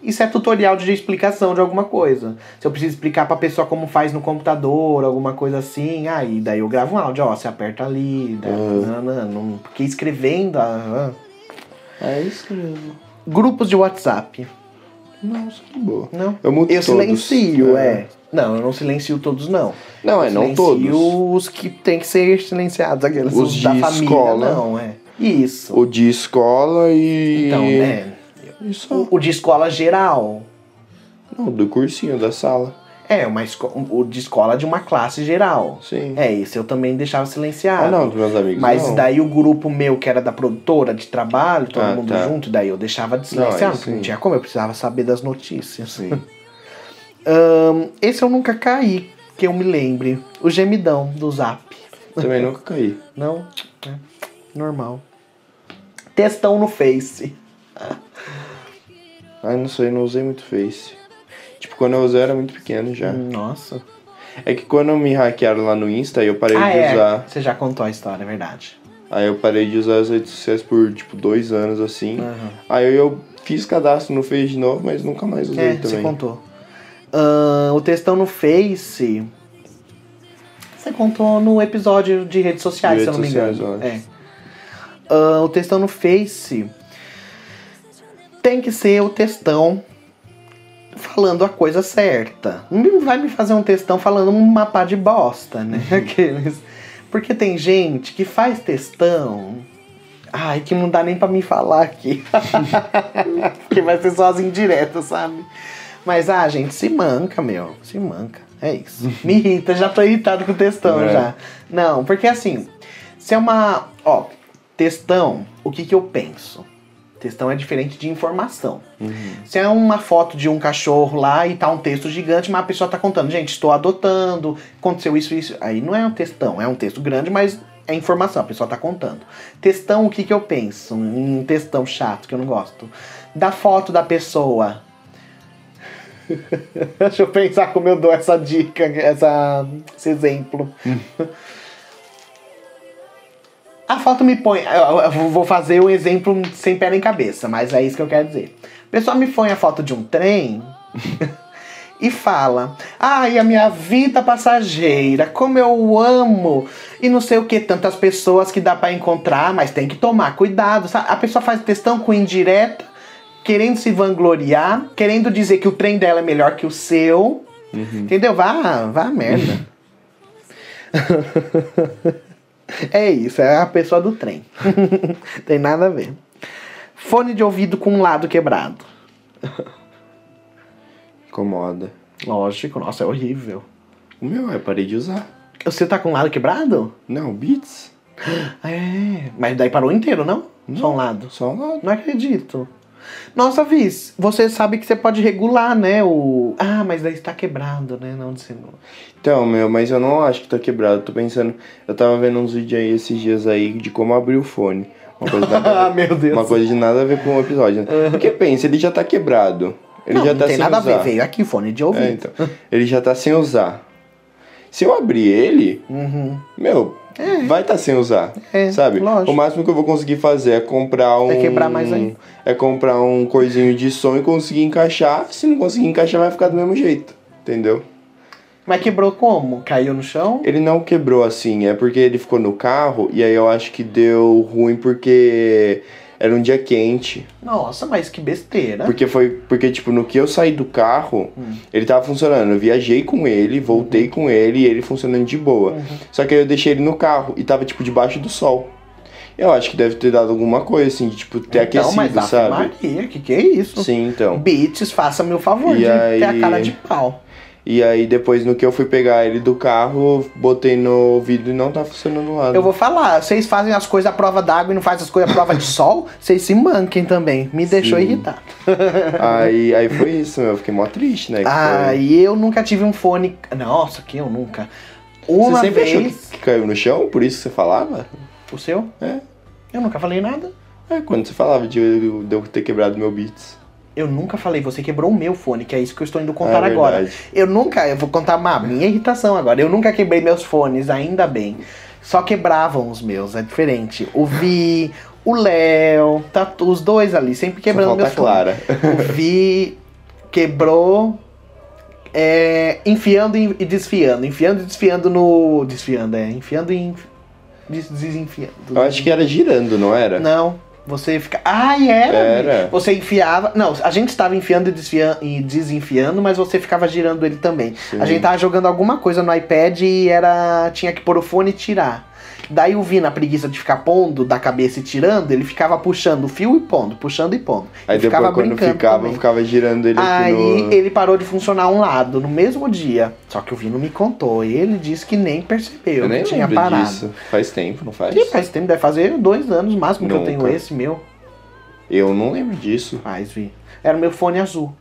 Isso é tutorial de explicação de alguma coisa. Se eu preciso explicar pra pessoa como faz no computador, alguma coisa assim, aí daí eu gravo um áudio, ó, você aperta ali, daí, Uhum. não, não, não, porque escrevendo. ah, ah. É isso mesmo. Grupos de WhatsApp. Nossa, que boa. Não. Eu mudo Eu todos. silencio, É. é. Não, eu não silencio todos, não. Não, é, Eu não todos. os que tem que ser silenciados, aqueles Os da família, escola. não, é. Isso. O de escola e. Então, né? Isso. O, o de escola geral. Não, do cursinho da sala. É, uma o de escola de uma classe geral. Sim. É, esse eu também deixava silenciado. Ah, não, dos meus amigos. Mas não. daí o grupo meu, que era da produtora de trabalho, todo Ah, mundo tá. junto, daí eu deixava de Não, silenciar, porque não sim. tinha como, eu precisava saber das notícias. Sim. Ahn, esse eu nunca caí, que eu me lembre. O gemidão do zap. Também nunca caí. Não? É, normal. Textão no Face. Ai, não sei, não usei muito Face. Tipo, quando eu usei eu era muito pequeno já. Nossa. É que quando me hackearam lá no Insta, eu parei ah, de é. usar. Você já contou a história, é verdade. Aí eu parei de usar as redes sociais por, tipo, dois anos, assim. Aham. Aí eu fiz cadastro no Face de novo, mas nunca mais usei É, você também. contou. Ahn, o textão no Face. Você contou no episódio de redes sociais, De se eu não me redes engano. sociais, É. Ahn, o textão no Face tem que ser o textão falando a coisa certa. Não vai me fazer um textão falando um mapa de bosta, né? Uhum. Aqueles. Porque tem gente que faz textão. Ai, que não dá nem pra me falar aqui. Porque vai ser só as indiretas, sabe? Mas, ah, gente, se manca, meu. Se manca. É isso. Me irrita, já tô irritado com o textão É. já. Não, porque assim, se é uma. Ó, textão, o que que eu penso? Textão é diferente de informação. Se é uma foto de um cachorro lá e tá um texto gigante, mas a pessoa tá contando, gente, estou adotando, aconteceu isso, isso. Aí não é um textão, é um texto grande, mas é informação, a pessoa tá contando. Textão, o que que eu penso? Um textão chato que eu não gosto. Da foto da pessoa. Deixa eu pensar como eu dou essa dica, essa, esse exemplo. A foto me põe. Eu vou fazer o exemplo sem pé nem cabeça, mas é isso que eu quero dizer. A pessoa me põe a foto de um trem e fala: Ai, a minha vida passageira, como eu amo. E não sei o que, tantas pessoas que dá pra encontrar, mas tem que tomar cuidado. sabe? A pessoa faz questão com indireta, querendo se vangloriar, querendo dizer que o trem dela é melhor que o seu. Entendeu? Vá, vá merda. É isso, é a pessoa do trem. Tem nada a ver. Fone de ouvido com um lado quebrado. Incomoda. Lógico, nossa, é horrível. O meu, eu parei de usar. Você tá com um lado quebrado? Não, Beats. É, mas daí parou inteiro, não? Só um lado. Só um lado. Não acredito. Nossa, Viz, você sabe que você pode regular, né? O. Ah, mas daí está quebrado, né? Não, não. Então, meu, mas eu não acho que tá quebrado. Tô pensando. Eu tava vendo uns vídeos aí esses dias aí de como abrir o fone. Uma coisa, nada Ah, meu Deus. uma coisa de nada a ver com o episódio, né? Porque pensa, ele já tá quebrado. Ele não, já não tá tem sem nada usar. a ver, veio aqui fone de ouvido. É, então. Ele já tá sem usar. Se eu abrir ele, Uhum. meu, vai estar tá sem usar. É, sabe? lógico. O máximo que eu vou conseguir fazer é comprar um. É quebrar mais ainda. É comprar um coisinho de som e conseguir encaixar. Se não conseguir encaixar, vai ficar do mesmo jeito. Entendeu? Mas quebrou como? Caiu no chão? Ele não quebrou assim, é porque ele ficou no carro e aí eu acho que deu ruim porque era um dia quente. Nossa, mas que besteira. Porque foi. Porque, tipo, no que eu saí do carro, Hum. ele tava funcionando. Eu viajei com ele, Uhum. voltei com ele e ele funcionando de boa. Só que aí eu deixei ele no carro e tava, tipo, debaixo do sol. Eu acho que deve ter dado alguma coisa, assim, de, tipo, ter então, aquecido, mas sabe? Maria, que que é isso? Sim, então. Beats, faça-me o favor E de aí- ter a cara de pau. E aí depois no que eu fui pegar ele do carro, botei no ouvido e não tá funcionando lá. Eu vou falar, vocês fazem as coisas à prova d'água e não fazem as coisas à prova de sol, vocês se manquem também. Me deixou Sim. irritado. Aí, aí foi isso, meu. Eu fiquei mó triste, né? Ah, foi- e eu nunca tive um fone. Nossa, que eu nunca. Você Uma sempre achou vez. que, que caiu no chão? Por isso que você falava? O seu? É. Eu nunca falei nada. É, quando você falava de eu ter quebrado meu Beats. Eu nunca falei, você quebrou o meu fone, que é isso que eu estou indo contar É agora. verdade. Eu nunca, eu vou contar minha irritação agora. Eu nunca quebrei meus fones, ainda bem. Só quebravam os meus, é diferente. O Vi, o Léo, tá os dois ali, sempre quebrando meus Clara. fones. O Vi quebrou é, enfiando e desfiando, enfiando e desfiando no. Desfiando, é, enfiando e des- desenfiando. Eu acho que era girando, não era? Não, você fica. Ai, era! Era. Você enfiava. Não, a gente estava enfiando e, desfiando, e desenfiando, mas você ficava girando ele também. A gente tava jogando alguma coisa no iPad e era. Tinha que pôr o fone e tirar. Daí o Vi, na preguiça de ficar pondo da cabeça e tirando, ele ficava puxando o fio e pondo, puxando e pondo. Aí e depois ficava quando brincando ficava, também. eu ficava girando ele Aí no... ele parou de funcionar um lado no mesmo dia. Só que o Vi não me contou. Ele disse que nem percebeu Eu nem tinha parado. disso. Faz tempo, não faz? E faz tempo, deve fazer dois anos máximo que eu Nunca. tenho esse meu. Eu não lembro disso. Faz, Vi. Era o meu fone azul.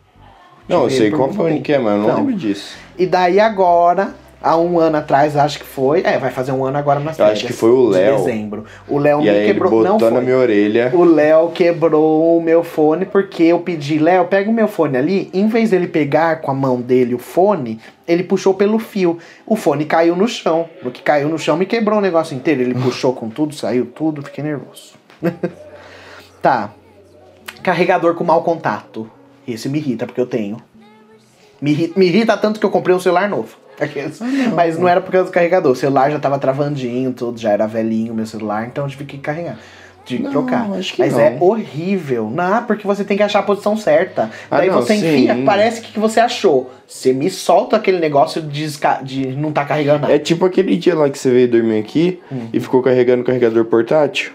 Não, eu sei ele qual fone que é, mas eu não Então. lembro disso. E daí agora, há um ano atrás, acho que foi. É, vai fazer um ano agora nas Eu férias. acho que foi o de Léo. dezembro. O Léo me aí ele quebrou. botou não na foi. minha orelha. O Léo quebrou o meu fone porque eu pedi, Léo, pega o meu fone ali. Em vez dele pegar com a mão dele o fone, ele puxou pelo fio. O fone caiu no chão. No que caiu no chão, me quebrou o negócio inteiro. Ele puxou com tudo, saiu tudo, fiquei nervoso. tá. Carregador com mau contato. Esse me irrita porque eu tenho. Me irrita, me irrita tanto que eu comprei um celular novo. Aqueles. Mas não era por causa do carregador. O celular já tava travandinho, tudo, já era velhinho o meu celular, então eu tive que carregar. Tive que Não, trocar. Mas não. é horrível. Não, porque você tem que achar a posição certa. Ah, Daí não, você enfia, sim. parece que você achou. Você me solta aquele negócio de, de não tá carregando nada. É tipo aquele dia lá que você veio dormir aqui Hum. e ficou carregando o carregador portátil.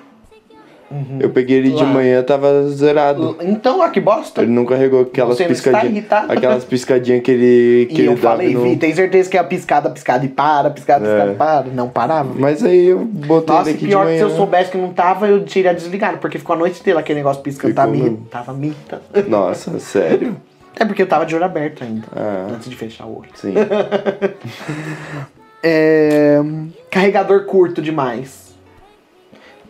Eu peguei ele de Uhum. Lá. manhã, tava zerado. Então, ó, que bosta. Ele não carregou aquelas Você não está piscadinhas. irritado? Aquelas piscadinhas que ele. Que E eu ele dava falei, no... Vi, tem certeza que é a piscada, piscada e para, piscada, piscada É. e para. Não parava. Mas aí eu botei Nossa, ele e aqui pior de que se manhã. eu soubesse que não tava, eu teria desligado, porque ficou a noite inteira aquele negócio piscando. Ficou Tava me, mesmo. tava me irritando. Nossa, sério? É porque eu tava de olho aberto ainda, Ah. antes de fechar o olho. Sim. É... Carregador curto demais.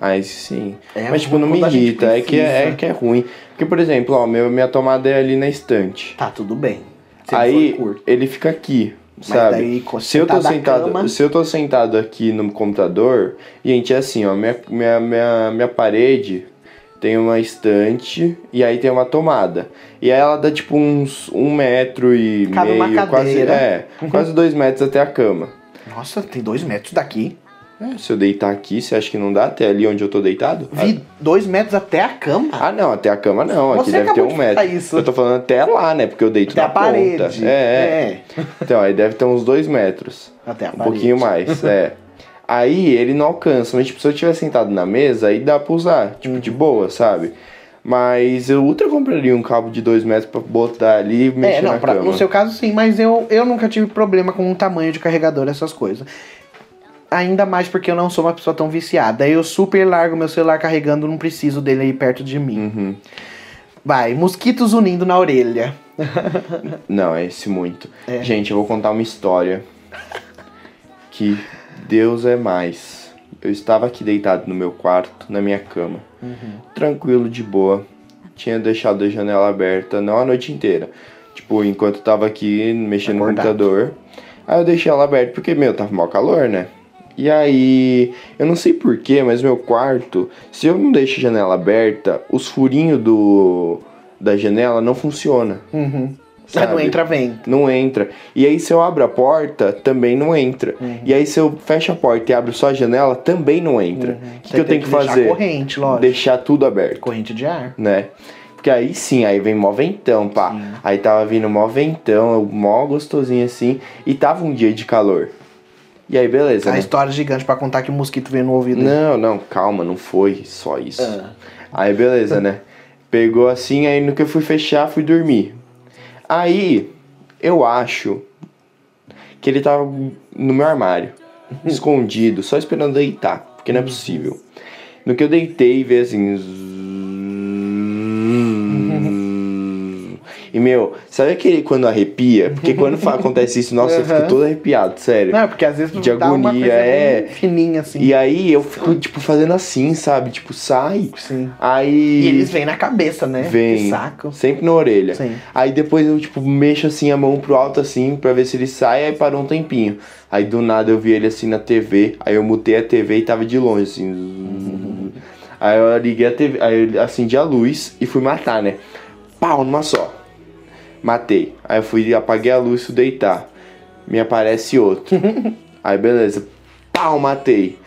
Ah, isso sim. É, Mas tipo, não me irrita, é que é, é que é ruim. Porque, por exemplo, ó, meu, minha tomada é ali na estante. Tá, tudo bem. Se Aí ele fica aqui, Mas sabe? daí, se eu tô sentado, cama- se eu tô sentado aqui no computador, gente, é assim, ó, minha, minha, minha, minha parede tem uma estante e aí tem uma tomada. E aí ela dá tipo uns um metro e Cabe meio, quase, é, quase dois metros até a cama. Nossa, tem dois metros daqui. É, se eu deitar aqui, você acha que não dá até ali onde eu tô deitado? Vi dois metros até a cama. Ah, não, até a cama não. Aqui Você deve ter um de metro. isso. Eu tô falando até lá, né? Porque eu deito até na a parede. ponta. É, é. Então, aí deve ter uns dois metros. Até a Um parede. pouquinho mais, é. Aí ele não alcança, mas tipo, se eu estiver sentado na mesa, aí dá pra usar, tipo, Uhum. de boa, sabe? Mas eu ultra compraria um cabo de dois metros pra botar ali e mexer É, não, na pra- cama. no seu caso sim, mas eu, eu nunca tive problema com o tamanho de carregador, essas coisas. Ainda mais porque eu não sou uma pessoa tão viciada. Eu super largo meu celular carregando, não preciso dele aí perto de mim. Uhum. Vai, mosquitos unindo na orelha. Não, é esse muito. É. Gente, eu vou contar uma história que Deus é mais. Eu estava aqui deitado no meu quarto, na minha cama, tranquilo, de boa. Tinha deixado a janela aberta, não a noite inteira. Tipo, enquanto eu tava aqui mexendo Acordado. no computador. Aí eu deixei ela aberta porque, meu, tava mal calor, né? E aí, eu não sei porquê, mas meu quarto, se eu não deixo a janela aberta, os furinhos do da janela não funciona. Uhum. Sabe? Não entra vento. Não entra. E aí se eu abro a porta, também não entra. Uhum. E aí se eu fecho a porta e abro só a janela, também não entra. O que, Uhum. Você que eu tenho que, deixar fazer? corrente, lógico. Deixar tudo aberto, Corrente de ar. né? Porque aí sim, aí vem mó ventão, pá. Sim. Aí tava vindo mó ventão, mó gostosinho assim. E tava um dia de calor. E aí beleza, A né? história gigante pra contar que o mosquito veio no ouvido. Não, não, calma, não foi só isso. Ah. Aí beleza, né? Pegou assim, aí no que eu fui fechar, fui dormir. Aí, eu acho que ele tava no meu armário, escondido, só esperando deitar, porque não é possível. No que eu deitei, veio assim. E meu, sabe aquele quando arrepia? Porque quando acontece isso, nossa, eu fico todo arrepiado, sério. Não, porque às vezes De dá agonia, é. fininha assim. E aí eu fico, tipo, fazendo assim, sabe? Tipo, sai. Sim. Aí. E eles vêm na cabeça, né? Vem. Saco. Sempre na orelha. Sim. Aí depois eu, tipo, mexo assim a mão pro alto assim pra ver se ele sai, aí parou um tempinho. Aí do nada eu vi ele assim na TV, aí eu mutei a TV e tava de longe, assim. Aí eu liguei a TV, aí eu acendi a luz e fui matar, né? Pau, numa só. Matei. Aí eu fui, apaguei a luz e fui deitar. Me aparece outro. aí beleza. Pau, matei.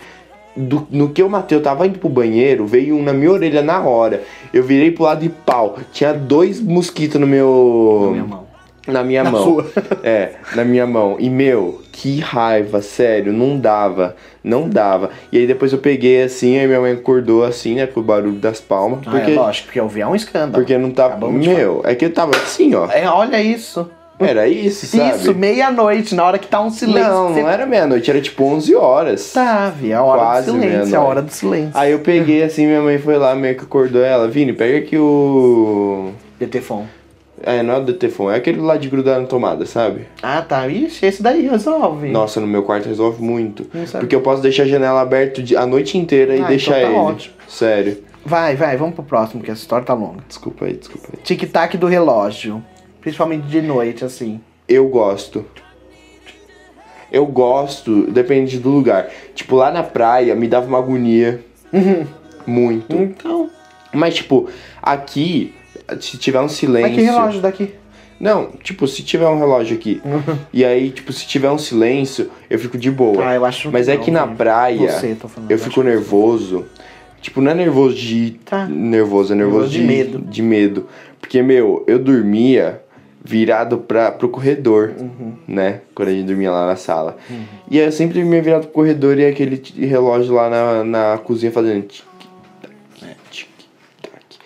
Do- no que eu matei, eu tava indo pro banheiro, veio um na minha orelha na hora. Eu virei pro lado de pau. Tinha dois mosquitos no meu. Na minha mão. Na minha Na mão. sua. É, na minha mão. E meu, que raiva, sério, não dava. Não dava. E aí depois eu peguei assim, aí minha mãe acordou assim, né, com o barulho das palmas. Ah, Porque, é lógico, porque ouvir é um escândalo. porque não tava. Acabamos Meu, é que eu tava assim, ó. É, olha isso. Era isso, sabe? Isso, meia-noite, na hora que tá um silêncio. Não, você- não era meia-noite, era tipo 11 horas. Tá, Vi, é a hora Quase do silêncio, é a hora do silêncio. Aí eu peguei assim, minha mãe foi lá, meio que acordou ela. Vini, pega aqui o. DTFON. É, não é o DTFON, é aquele lá de grudar na tomada, sabe? Ah, tá. Ixi, esse daí resolve. Nossa, no meu quarto resolve muito. Porque eu posso deixar a janela aberta a noite inteira e Ah, deixar então tá ele. ótimo. Sério. Vai, vai, vamos pro próximo, que essa história tá longa. Desculpa aí, desculpa aí. Tic-tac do relógio. Principalmente de noite, assim. Eu gosto. Eu gosto, depende do lugar. Tipo, lá na praia me dava uma agonia. Muito. Então. Mas, tipo, aqui, se tiver um silêncio. Mas que relógio daqui? Não, tipo, se tiver um relógio aqui. e aí, tipo, se tiver um silêncio, eu fico de boa. Ah, eu acho Mas que é não, que na praia, Você, falando, eu eu fico nervoso. Tipo, não é nervoso de. Tá. Nervoso, é nervoso, Nervoso de de, medo. De medo. Porque, meu, eu dormia virado pra, pro corredor, Uhum. né? Quando a gente dormia lá na sala. E aí eu sempre dormia virado pro corredor e aquele relógio lá na, na cozinha fazendo.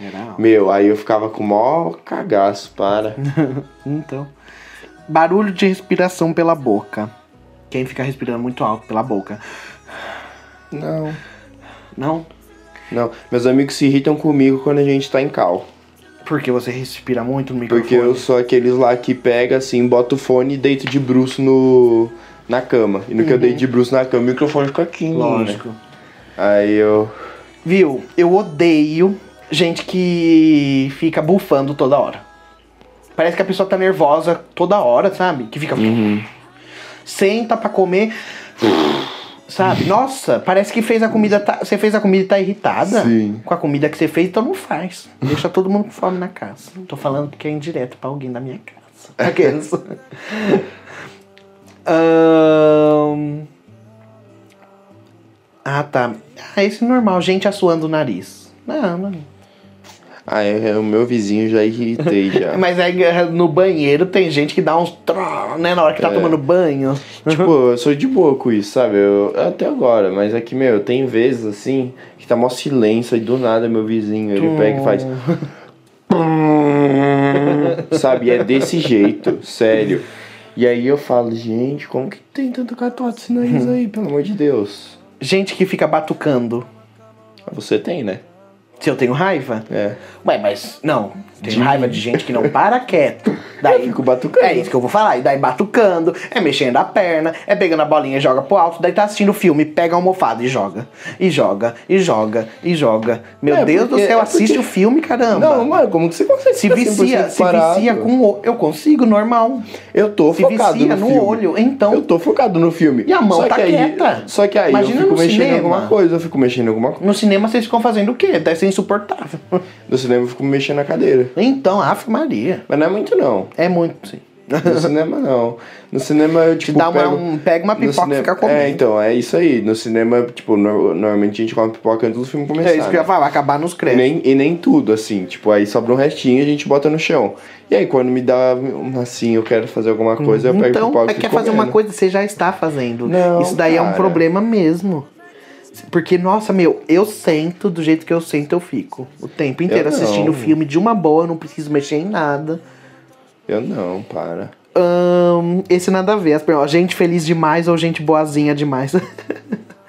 Era Meu, aí eu ficava com o maior cagaço, para. Então. Barulho de respiração pela boca. Quem fica respirando muito alto pela boca. Não. Não? Não, meus amigos se irritam comigo quando a gente tá em cal. Porque você respira muito no microfone. Porque eu sou aqueles lá que pega assim, bota o fone e deito de bruço no, na cama. E no que eu deito de bruço na cama, o microfone fica aqui. né? Lógico. Aí eu. Viu? Eu odeio gente que fica bufando toda hora. Parece que a pessoa tá nervosa toda hora, sabe? Que fica. Senta pra comer. Sabe? Nossa, parece que fez a comida. Tá... Você fez a comida e tá irritada Sim. com a comida que você fez, então não faz. Deixa todo mundo com fome na casa. Tô falando porque é indireto pra alguém da minha casa. Aqueles. Ahn, Ah, tá. Ah, esse é normal, gente assoando o nariz. Não, não. Ah, é, é o meu vizinho já irritei já. Mas aí eh, no banheiro tem gente que dá uns tró, né? Na hora que tá tomando banho. tipo, eu sou de boa com isso, sabe? Eu, até agora, mas é que, meu, tem vezes assim que tá mó silêncio e do nada meu vizinho, ele pega e faz. sabe? É desse jeito, sério. E aí eu falo, gente, como que tem tanto catote nariz aí, pelo amor de Deus? Gente que fica batucando. Você tem, né? Se eu tenho raiva? É. Ué, mas não. De- raiva de gente que não para quieto. Daí Eu fico batucando. É isso que eu vou falar. E daí batucando, é mexendo a perna, é pegando a bolinha e joga pro alto. Daí tá assistindo o filme, pega a almofada e joga. E joga, e joga, e joga. Meu É, Deus do céu, é assiste porque- o filme, caramba. Não, mano, como que você consegue se vicia, 100% se parado? vicia com o. Eu consigo, normal. Eu tô Se focado vicia no, no olho, então. Eu tô focado no filme. E a mão só tá que aí, quieta. Só que aí Imagina eu fico mexendo em cinema. alguma coisa, eu fico mexendo em alguma coisa. No cinema vocês ficam fazendo o quê? Deve ser insuportável. No cinema eu fico mexendo na cadeira. Então, Ave Maria. Mas não é muito não. É muito, sim. No cinema não. No cinema eu tipo dá uma- pego... um- pega uma pipoca e cinema- fica comendo. É, então, é isso aí. No cinema, tipo, no- normalmente a gente come pipoca antes do filme começar. É isso que eu ia né? falar, acabar nos E créditos. nem, e nem tudo, assim. Tipo, aí sobra um restinho e a gente bota no chão. E aí, quando me dá assim, eu quero fazer alguma coisa, eu pego Então, pipoca é e quer fico fazer uma coisa que você já está fazendo. Não, Isso daí é um cara. problema mesmo. Porque, nossa, meu, eu sento do jeito que eu sento, eu fico. O tempo inteiro Eu não. assistindo filme de uma boa, não preciso mexer em nada. Eu não, para. Ahn, esse nada a ver. As perguntas, gente feliz demais ou gente boazinha demais?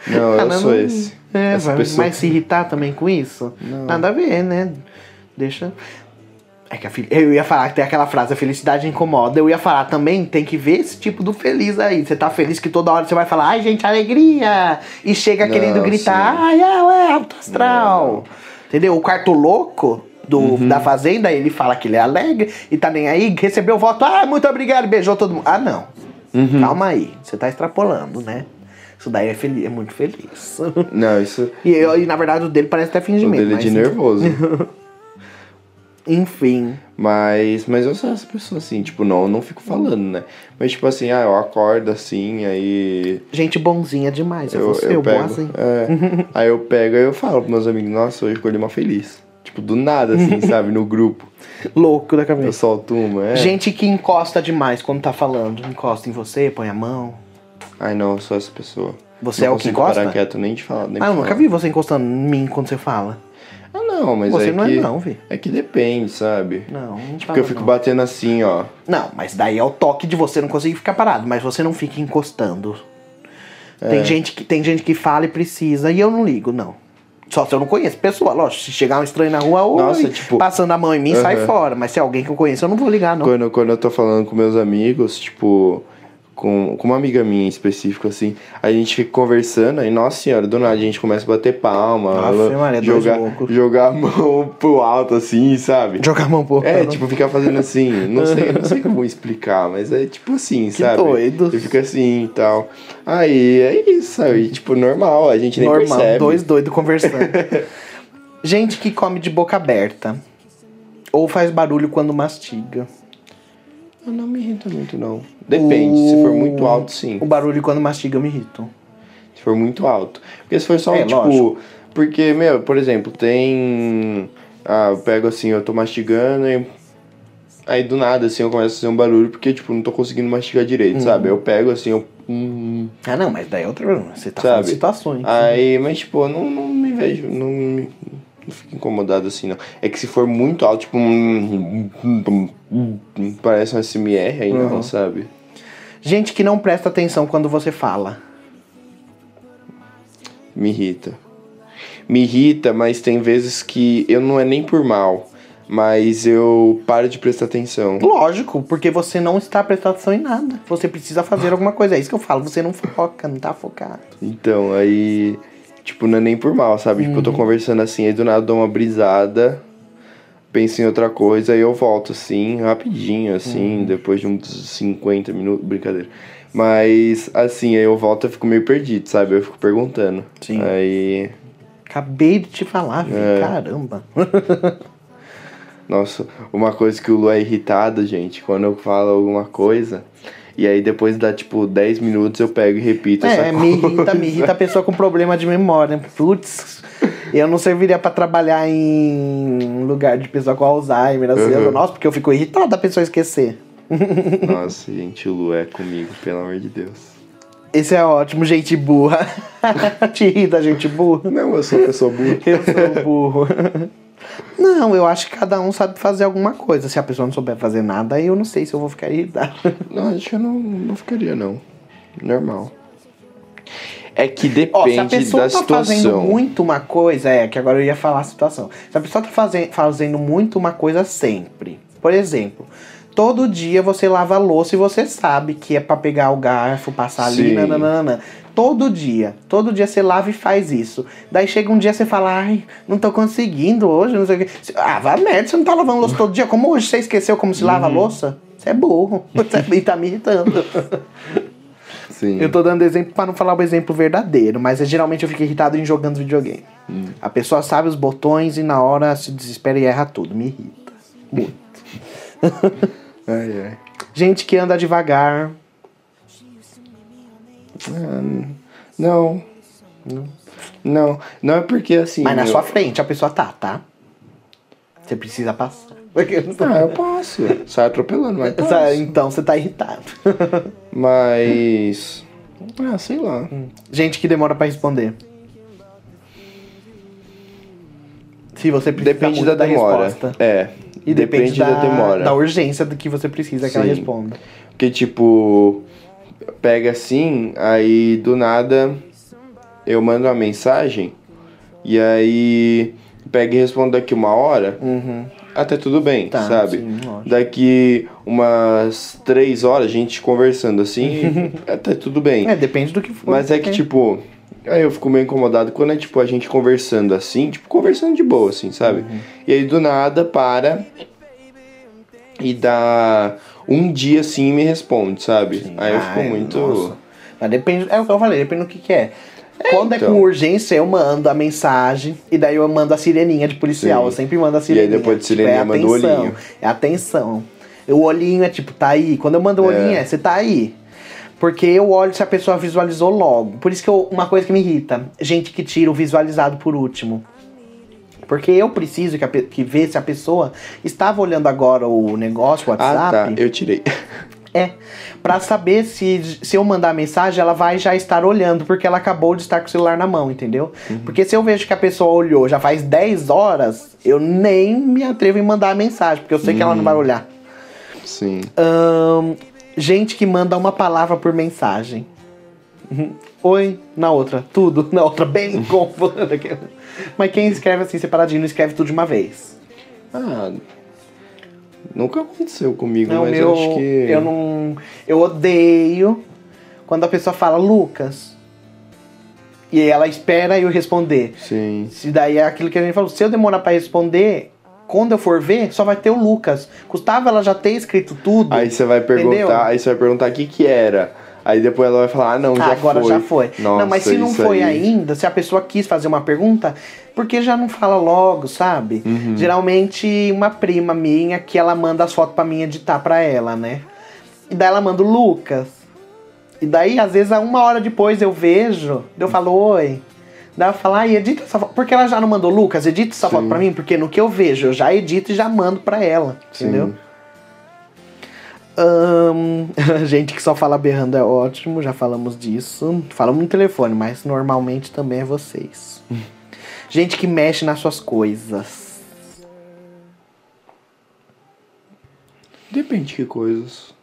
Não, eu Cara, sou não- esse. É, vai, pessoa. mas se irritar também com isso? Não. Nada a ver, né? Deixa. É que a Eu ia falar que tem aquela frase, a felicidade incomoda. Eu ia falar também, tem que ver esse tipo do feliz aí. Você tá feliz que toda hora você vai falar, ai gente, alegria! E chega Não, querendo gritar, sim. ai, é, é, alto astral. Não. Entendeu? O quarto louco do, da Fazenda, ele fala que ele é alegre e tá nem aí, recebeu o voto, ah, muito obrigado, beijou todo mundo. Ah, não. Calma aí, você tá extrapolando, né? Isso daí é, feliz, é muito feliz. Não, isso. E, eu- e, na verdade o dele parece até O fingimento. dele é de nervoso. Enfim. Mas, mas eu sou essa pessoa assim, tipo, não, eu não fico falando, né? Mas tipo assim, ah, eu acordo assim, aí. Gente bonzinha demais. É Eu, você, eu eu pego. boazinho. É, aí eu pego e eu falo pros meus amigos, nossa, hoje eu acordei mal feliz. Tipo, do nada, assim, sabe? No grupo. Louco da Eu cabeça. solto uma, é. Gente que encosta demais quando tá falando. Encosta em você, põe a mão. Ai, não, eu sou essa pessoa. Você não é o que encosta? parar quieto nem de falar. Nem Ah, eu nunca vi você encostando em mim quando você fala. Não, mas Você é não é que. não, vi. É que depende, sabe? Não, não Porque eu fico batendo assim, ó. Não, mas daí é o toque de você não conseguir ficar parado, mas você não fica encostando. Tem, É. gente que, tem gente que fala e precisa, e eu não ligo, não. Só se eu não conheço pessoa, lógico. Se chegar um estranho na rua, oi, Nossa, tipo- passando a mão em mim, sai Aham. fora. Mas se é alguém que eu conheço, eu não vou ligar, não. Quando, quando eu tô falando com meus amigos, tipo, com, com uma amiga minha em específico, assim, a gente fica conversando, aí, nossa senhora, do nada a gente começa a bater palma, Aff, jogar, jogar a mão pro alto, assim, sabe? Jogar a mão por É, tipo, ficar fazendo assim, não sei, não sei como explicar, mas é tipo assim, Que sabe? doido. E fica assim e tal. Aí é isso, sabe? Tipo, normal, a gente nem Normal, percebe. dois doidos conversando. gente que come de boca aberta. Ou faz barulho quando mastiga. Ah, Não me irrita muito, não. Depende, se for muito alto, sim. O barulho quando mastiga me irrito. Se for muito alto. Porque se for só, É, tipo. lógico. Porque, meu, por exemplo, tem. Ah, eu pego assim, eu tô mastigando e. Aí do nada, assim, eu começo a fazer um barulho porque, tipo, não tô conseguindo mastigar direito, Uhum. sabe? Eu pego assim, eu. hum, Ah, não, mas daí é outra. Você tá falando sabe? de situações. Aí, mas, tipo, eu não, não me vejo. Não, me, não fico incomodado assim, não. É que se for muito alto, tipo. hum, hum, hum, hum, hum, parece um SMR aí, Uhum. não, sabe? Gente que não presta atenção quando você fala. Me irrita. Me irrita, mas tem vezes que eu não é nem por mal, mas eu paro de prestar atenção. Lógico, porque você não está prestando atenção em nada. Você precisa fazer alguma coisa. É isso que eu falo. Você não foca, não tá focado. Então, aí, tipo, não é nem por mal, sabe? Tipo, eu tô conversando assim, aí do nada eu dou uma brisada, penso em outra coisa, aí eu volto assim, rapidinho, assim, depois de uns 50 minutos, brincadeira. Mas, assim, aí eu volto e fico meio perdido, sabe? Eu fico perguntando. Sim. Aí, Acabei de te falar, viu? É. Caramba. Nossa, uma coisa que o Lu é irritado, gente, quando eu falo alguma coisa, e aí depois dá tipo 10 minutos eu pego e repito essa É, me irrita, me irrita a pessoa com problema de memória. Putz, eu não serviria pra trabalhar em lugar de pessoa com Alzheimer, assim. Uhum. Nossa, porque eu fico irritado da pessoa esquecer. Nossa, gente, o Lu é comigo, pelo amor de Deus. Esse é ótimo, gente burra. Te irrita, gente burra. Não, eu sou pessoa burra. Eu sou burro. Não, eu acho que cada um sabe fazer alguma coisa. Se a pessoa não souber fazer nada, aí eu não sei se eu vou ficar irritado. Não, acho que eu não, não ficaria, não. Normal. É que Ó, se a depende pessoa da tá fazendo situação. muito uma coisa, é que agora eu ia falar a situação. Se a pessoa tá fazen- fazendo muito uma coisa sempre, por exemplo, todo dia você lava a louça e você sabe que é pra pegar o garfo, passar ali, nananana. Todo dia, todo dia você lava e faz isso. Daí chega um dia você fala, ai, não tô conseguindo hoje, não sei o quê. Ah, vá merda, você não tá lavando louça todo dia. Como hoje você esqueceu como se lava a Uhum. louça? Você é burro. Você tá me irritando. Sim. Eu tô dando exemplo pra não falar o exemplo verdadeiro, mas é, geralmente eu fico irritado em jogando videogame. A pessoa sabe os botões e na hora se desespera e erra tudo. Me irrita. Muito. Ai, ai. Gente que anda devagar. Não. Não. Não é porque assim. Mas na meu- sua frente a pessoa tá, tá? Você precisa passar. Ah, eu posso. Sai atropelando, mas posso. Então você tá irritado. Mas. Ah, sei lá. Gente que demora pra responder. Se você precisa Depende muito da demora. resposta. É. E depende, da, demora. da urgência do que você precisa que ela Sim. responda. Porque Porque, tipo, pega assim, aí do nada eu mando uma mensagem e aí pega e respondo daqui uma hora, Uhum. Até tudo bem, Tá, sabe? sim. Daqui umas três horas, a gente conversando assim, até tudo bem. É, depende do que for. Mas é que, tipo, aí eu fico meio incomodado quando é, tipo, a gente conversando assim, tipo, conversando de boa, assim, sabe? Uhum. E aí do nada para e dá um dia assim e me responde, sabe? Aí eu fico Ai, muito. nossa. Mas depende, é o que eu falei, depende do que, que é. Quando é então. com urgência, eu mando a mensagem e daí eu mando a sireninha de policial. Sim. Eu sempre mando a E aí sireninha. depois de sireninha, é manda o atenção, olhinho. É atenção. O olhinho é tipo, tá aí. Quando eu mando o olhinho, É. é, você tá aí. Porque eu olho se a pessoa visualizou logo. Por isso que eu- uma coisa que me irrita, gente que tira o visualizado por último. Porque eu preciso que, a que ver se a pessoa estava olhando agora o negócio, o Ah, WhatsApp. tá. Eu tirei. É, pra saber se, se eu mandar mensagem, ela vai já estar olhando, porque ela acabou de estar com o celular na mão, entendeu? Porque se eu vejo que a pessoa olhou já faz 10 horas, eu nem me atrevo em mandar a mensagem, porque eu sei que ela não vai olhar. Sim. Ahn, gente que manda uma palavra por mensagem. Uhum. Oi, na outra, tudo, na outra, bem confuso. Mas quem escreve assim separadinho não escreve tudo de uma vez. Ah. Nunca aconteceu comigo, Não, mas meu, eu acho que. eu não. Eu odeio quando a pessoa fala Lucas. E ela espera eu responder. Sim. Se daí é aquilo que a gente falou, se eu demorar pra responder, quando eu for ver, só vai ter o Lucas. Custava ela já ter escrito tudo. Aí você vai perguntar, Entendeu? aí você vai perguntar o que que era. Aí depois ela vai falar, ah, não, já agora foi. já foi. Nossa, não, mas se não foi aí. ainda, se a pessoa quis fazer uma pergunta, porque já não fala logo, sabe? Uhum. Geralmente uma prima minha que ela manda as fotos pra mim editar pra ela, né? E daí ela manda o Lucas. E daí, às vezes, uma hora depois eu vejo, eu falo, oi. Daí ela fala, ai, edita essa foto. Porque ela já não mandou, Lucas, edita essa Sim. foto pra mim, porque no que eu vejo, eu já edito e já mando pra ela. Sim. Entendeu? Ahn, gente que só fala berrando é ótimo, já falamos disso. Falamos no telefone, mas normalmente também é vocês. gente que mexe nas suas coisas. Depende de que coisas.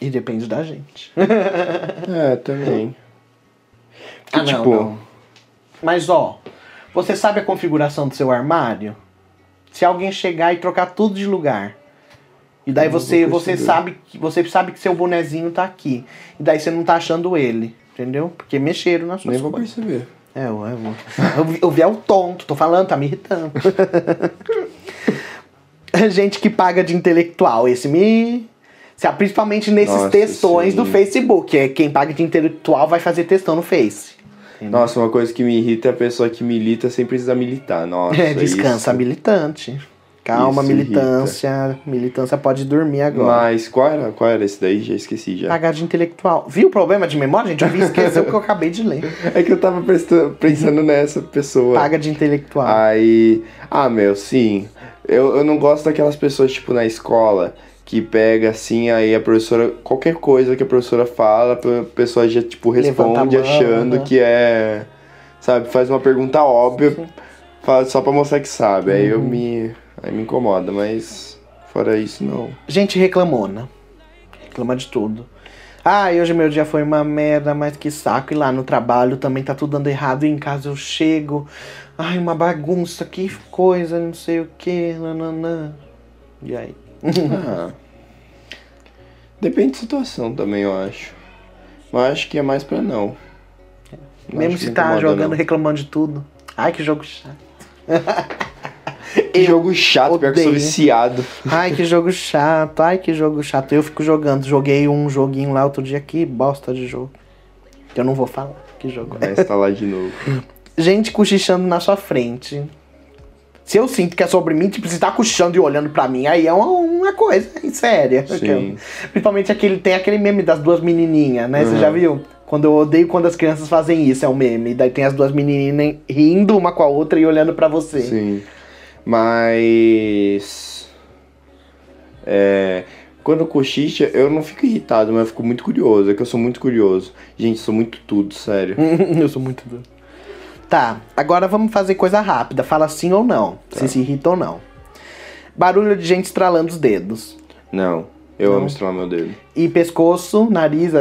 E depende da gente. É, também. Ah, tipo, não, não. Mas ó, você sabe a configuração do seu armário? Se alguém chegar e trocar tudo de lugar. E daí não você, vou você sabe que você sabe que seu bonezinho tá aqui. E daí você não tá achando ele, entendeu? Porque mexeram nas suas nem vou coisas. perceber. É, eu, eu, eu, vi- eu vi é o tonto, tô falando, tá me irritando. Gente que paga de intelectual, esse me. se- Principalmente nesses Nossa, textões sim. do Facebook. É quem paga de intelectual vai fazer textão no Face. Nossa, uma coisa que me irrita é a pessoa que milita sem precisar militar. Nossa, É, descansa isso. militante. Calma, Isso militância. Militância pode dormir agora. Mas qual era, qual era esse daí? Já esqueci já. Pagar de intelectual. Viu o problema de memória, gente? Eu vi esquecer o que eu acabei de ler. É que eu tava pensando nessa pessoa. Paga de intelectual. Aí. Ah, meu, sim. Eu, eu não gosto daquelas pessoas, tipo, na escola, que pega assim, aí a professora. Qualquer coisa que a professora fala, a pessoa já, tipo, responde mão, achando né? que é. Sabe, faz uma pergunta óbvia fala só pra mostrar que sabe. Aí Uhum. eu me. Aí me incomoda, mas. Fora isso, não. Gente reclamona. Reclama de tudo. Ah, hoje meu dia foi uma merda, mas que saco. E lá no trabalho também tá tudo dando errado. E em casa eu chego. Ai, uma bagunça, que coisa, não sei o que. Nananã. E aí? Ah. Depende da situação também, eu acho. Mas acho que é mais pra não. Não Mesmo se tá jogando, não. reclamando de tudo. Ai, que jogo chato. Que jogo chato, pior que eu sou odeio. viciado. Ai, que jogo chato. Ai, que jogo chato. Eu fico jogando. Joguei um joguinho lá outro dia. Que bosta de jogo. Eu não vou falar. Que jogo é. Vai instalar de novo. Gente cochichando na sua frente. Se eu sinto que é sobre mim, tipo, você tá cochichando e olhando pra mim, aí é uma, uma coisa séria. Sim. Principalmente aquele, tem aquele meme das duas menininhas, né? Você Uhum. já viu? Quando eu odeio quando as crianças fazem isso, é um meme. Daí tem as duas menininhas rindo uma com a outra e olhando pra você. Sim. Mas. É. Quando cochicha, eu não fico irritado, mas eu fico muito curioso. É que eu sou muito curioso. Gente, sou muito tudo, sério. eu sou muito doido. Tá, agora vamos fazer coisa rápida. Fala sim ou não. Se se irrita ou não. Barulho de gente estralando os dedos. Não. Eu Não. amo estralar meu dedo. E pescoço, nariz,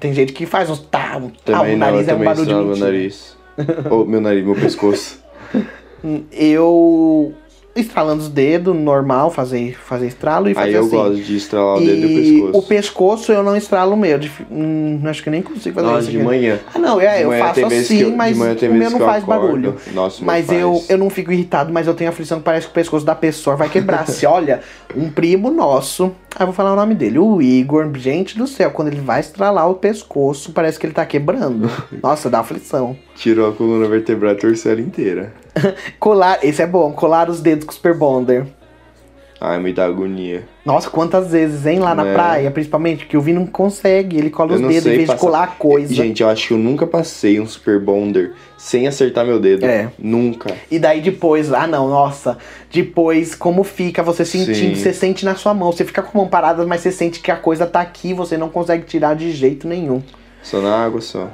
tem gente que faz uns tá, um tá, Também o não, nariz eu é um também barulho de meu nariz. Ou meu nariz, meu pescoço. Eu estralando os dedos, normal, fazer, fazer estralo e fazer Aí eu assim. gosto de estralar o dedo e o pescoço. o pescoço eu não estralo o meu. hum, acho que nem consigo fazer Nossa, isso. de aqui. manhã. Ah, não, é, eu faço assim, eu- mas o meu não faz acordo. barulho. Nossa, mas faz. eu, eu não fico irritado, mas eu tenho a aflição que parece que o pescoço da pessoa vai quebrar. Se olha, um primo nosso, ah, eu vou falar o nome dele, o Igor, gente do céu, quando ele vai estralar o pescoço, parece que ele tá quebrando. Nossa, dá aflição. Tirou a coluna vertebral e torceu ela inteira. Colar, esse é bom, colar os dedos com Super Bonder. Ai, me dá agonia. Nossa, quantas vezes, hein, lá na É. praia, principalmente, que o Vi não consegue, ele cola Eu os dedos em vez de passar- colar a coisa. Gente, eu acho que eu nunca passei um super bonder sem acertar meu dedo. É. Nunca. E daí depois, ah não, nossa, depois como fica você sentindo, Sim. você sente na sua mão, você fica com a mão parada, mas você sente que a coisa tá aqui, você não consegue tirar de jeito nenhum. Só na água só.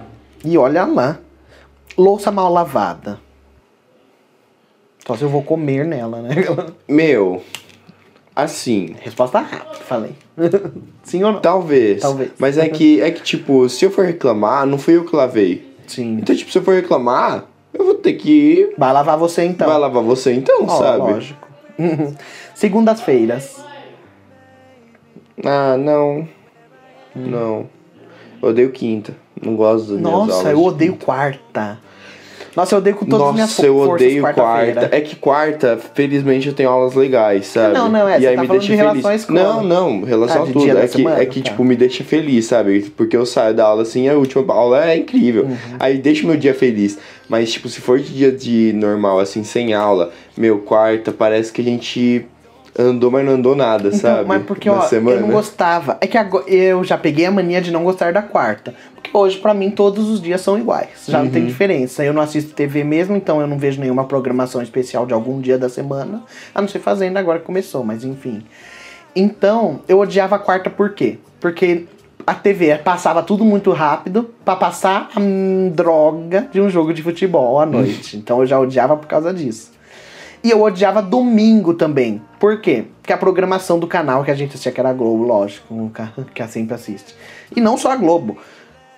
E olha lá, louça mal lavada. Só se eu vou comer nela, né? Meu, assim, Resposta rápida, falei. Sim ou não? talvez. Talvez. Mas é que, é que, tipo, se eu for reclamar, não fui eu que lavei. Sim. Então, tipo, se eu for reclamar, eu vou ter que. Vai lavar você então. Vai lavar você então, Ó, sabe? Lógico. Segundas-feiras. Ah, não. Não. Eu odeio quinta. Não gosto das. Nossa, eu de odeio quinta. quarta. Nossa, eu odeio com todas as minhas Nossa, eu forças odeio quarta-feira. quarta. É que quarta, felizmente, eu tenho aulas legais, sabe? Não, não, é, E aí tá me deixa de feliz. Não, não, relação Ah, a tudo. É que, semana? é que Tá. tipo, me deixa feliz, sabe? Porque eu saio da aula assim, a última aula é incrível. Uhum. Aí deixa meu dia feliz. Mas, tipo, se for de dia de normal, assim, sem aula, meu, quarta, parece que a gente andou, mas não andou nada, Então, sabe? mas porque, Na ó, semana. eu não gostava. É que agora, eu já peguei a mania de não gostar da quarta. Hoje, pra mim, todos os dias são iguais. Já não Uhum. tem diferença. Eu não assisto TV mesmo, então eu não vejo nenhuma programação especial de algum dia da semana. A não ser Fazenda agora que começou, mas enfim. Então, eu odiava a quarta por quê? Porque a TV passava tudo muito rápido pra passar a droga de um jogo de futebol à noite. então eu já odiava por causa disso. E eu odiava domingo também. Por quê? Porque a programação do canal que a gente assistia, que era a Globo, lógico, que a sempre assiste. E não só a Globo.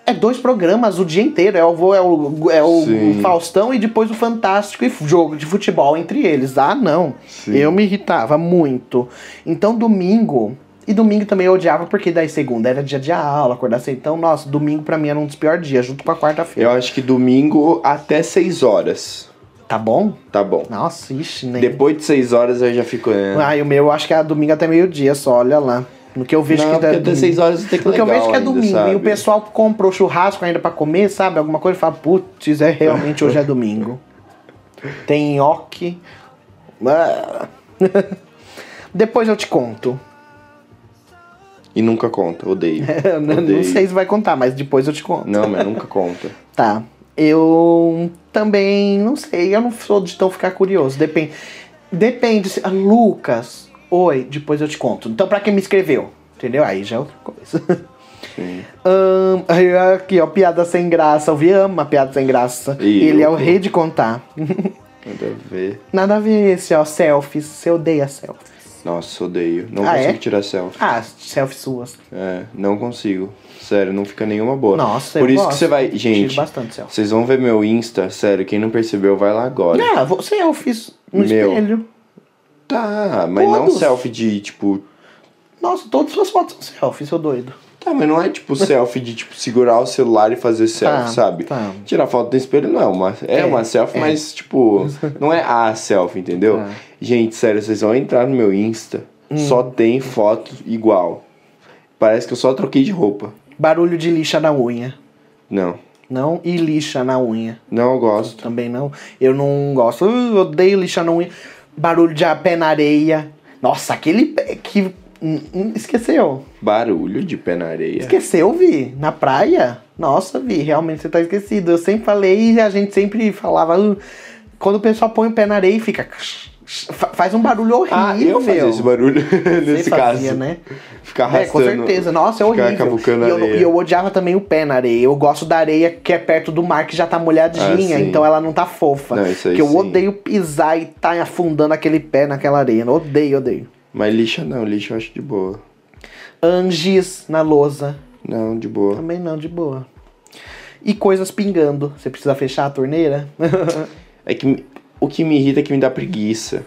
É dois programas o dia inteiro. É o, é o, é o Sim. Faustão e depois o Fantástico e jogo de futebol entre eles. Ah, não. Sim. Eu me irritava muito. Então, domingo. E domingo também eu odiava, porque daí segunda era dia de aula, acordar cedo. Então, nossa, domingo pra mim era um dos piores dias, junto com a quarta-feira. Eu acho que domingo até 6 horas. Tá bom? Tá bom. Nossa, ixi, nem. Depois de 6 horas eu já fico. É. Ah, e o meu eu acho que é domingo até meio-dia só, olha lá. No que eu vejo Não, que é até domingo. 6 horas até que No que eu vejo que é ainda, domingo sabe? e o pessoal comprou churrasco ainda pra comer, sabe? Alguma coisa e fala, putz, é realmente hoje é domingo. Tem nhoque. Ah. Depois eu te conto. E nunca conta, odeio. não Odeio. sei se vai contar, mas depois eu te conto. Não, mas nunca conta. Tá. Eu também não sei, eu não sou de tão ficar curioso. Depende. Depende. se- Lucas, oi, depois eu te conto. Então, pra quem me escreveu? Entendeu? Aí já é outra coisa. Sim. Aí, aqui, ó, piada sem graça. Eu vi ama piada sem graça. Ih, Ele é o rei de contar. Nada a ver. Nada a ver esse, ó, selfies. Você odeia selfies. Nossa, odeio. Não Ah, consigo é? tirar selfie. Ah, selfies suas. É, não consigo. Sério, não fica nenhuma boa. Nossa, Por eu isso gosto. que você vai. Tiro Gente, bastante selfie. vocês vão ver meu Insta, sério, quem não percebeu, vai lá agora. Ah, vou- selfies no Meu. espelho. Tá, mas não Todos. selfie de tipo. Nossa, todas as suas fotos são selfies, seu doido. Tá, mas não é tipo selfie de tipo segurar o celular e fazer selfie, Tá, sabe? tá. Tirar foto no espelho não é uma. É, É, uma selfie, é. mas tipo. não é a selfie, entendeu? Tá. Gente, sério, vocês vão entrar no meu Insta, Hum. só tem foto igual. Parece que eu só troquei de roupa. Barulho de lixa na unha. Não. Não? E lixa na unha. Não eu gosto. Também não. Eu não gosto. Eu odeio lixa na unha. Barulho de pé na areia. Nossa, aquele pé que. hum, hum, Esqueceu. Barulho de pé na areia. Esqueceu, Vi? Na praia? Nossa, Vi, realmente você tá esquecido. Eu sempre falei e a gente sempre falava. "Uh", quando o pessoal põe o pé na areia e fica. Fa- Faz um barulho horrível. Ah, eu fazia esse barulho nesse caso. né? Ficar É, com arrastando. certeza. Nossa, é horrível. E eu, areia. e eu odiava também o pé na areia. Eu gosto da areia que é perto do mar, que já tá molhadinha, Ah, então ela não tá fofa. Não, isso aí que eu sim. odeio pisar e tá afundando aquele pé naquela areia. Odeio, odeio. Mas lixa não, lixa eu acho de boa. Angies na lousa. Não, de boa. Também não, de boa. E coisas pingando. Você precisa fechar a torneira? É que o que me irrita é que me dá preguiça.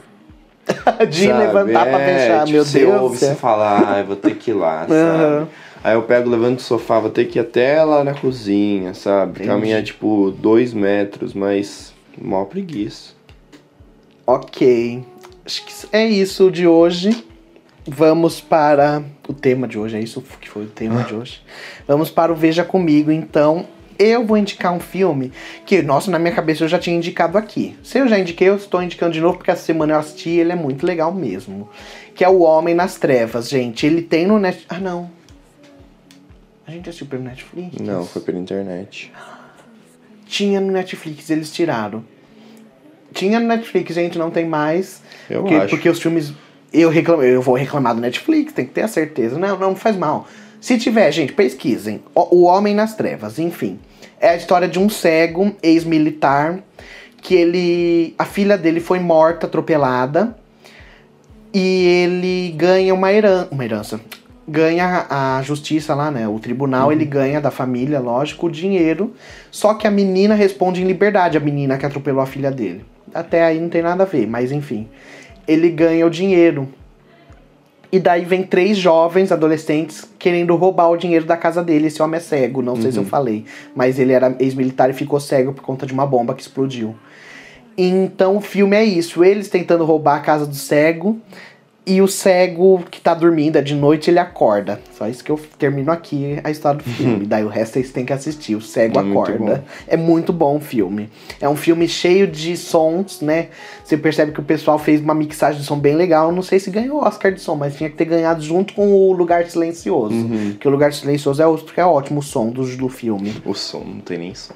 De sabe? levantar pra É, fechar, tipo, meu você Deus. ouve do céu. você falar, ah, eu vou ter que ir lá, sabe? Aham. Aí eu pego, levanto do sofá, vou ter que ir até lá na cozinha, sabe? Entendi. Caminhar, tipo, dois metros, mas mó preguiça. Ok. Acho que é isso de hoje. Vamos para o tema de hoje. É isso que foi o tema de hoje. Vamos para o Veja Comigo. Então, eu vou indicar um filme que, nossa, na minha cabeça eu já tinha indicado aqui. Se eu já indiquei, eu estou indicando de novo porque essa semana eu assisti e ele é muito legal mesmo. Que é O Homem nas Trevas, gente. Ele tem no Net... Ah, não. A gente assistiu pelo Netflix? Não, foi pela internet. Tinha no Netflix, eles tiraram. Tinha no Netflix, gente, não tem mais. Eu porque, acho. porque os filmes. Eu, reclamo, eu vou reclamar do Netflix, tem que ter a certeza. Não, não faz mal. Se tiver, gente, pesquisem. O, o Homem nas Trevas, enfim. É a história de um cego, ex-militar, que ele. A filha dele foi morta, atropelada. E ele ganha uma, heran uma herança. Ganha a justiça lá, né? O tribunal, ele ganha da família, lógico, o dinheiro. Só que a menina responde em liberdade, a menina que atropelou a filha dele. Até aí não tem nada a ver, mas enfim. Ele ganha o dinheiro. E daí vem três jovens adolescentes querendo roubar o dinheiro da casa dele. Esse homem é cego, não sei se eu falei. Mas ele era ex-militar e ficou cego por conta de uma bomba que explodiu. Então o filme é isso: eles tentando roubar a casa do cego. E o cego que tá dormindo, é de noite, ele acorda. Só isso que eu termino aqui a história do filme. Daí o resto vocês têm que assistir. O cego É muito acorda. bom. É muito bom o filme. É um filme cheio de sons, né? Você percebe que o pessoal fez uma mixagem de som bem legal. Não sei se ganhou o Oscar de som, mas tinha que ter ganhado junto com o Lugar Silencioso. Uhum. Porque o Lugar Silencioso é outro que é ótimo o som do, do filme. O som, não tem nem som.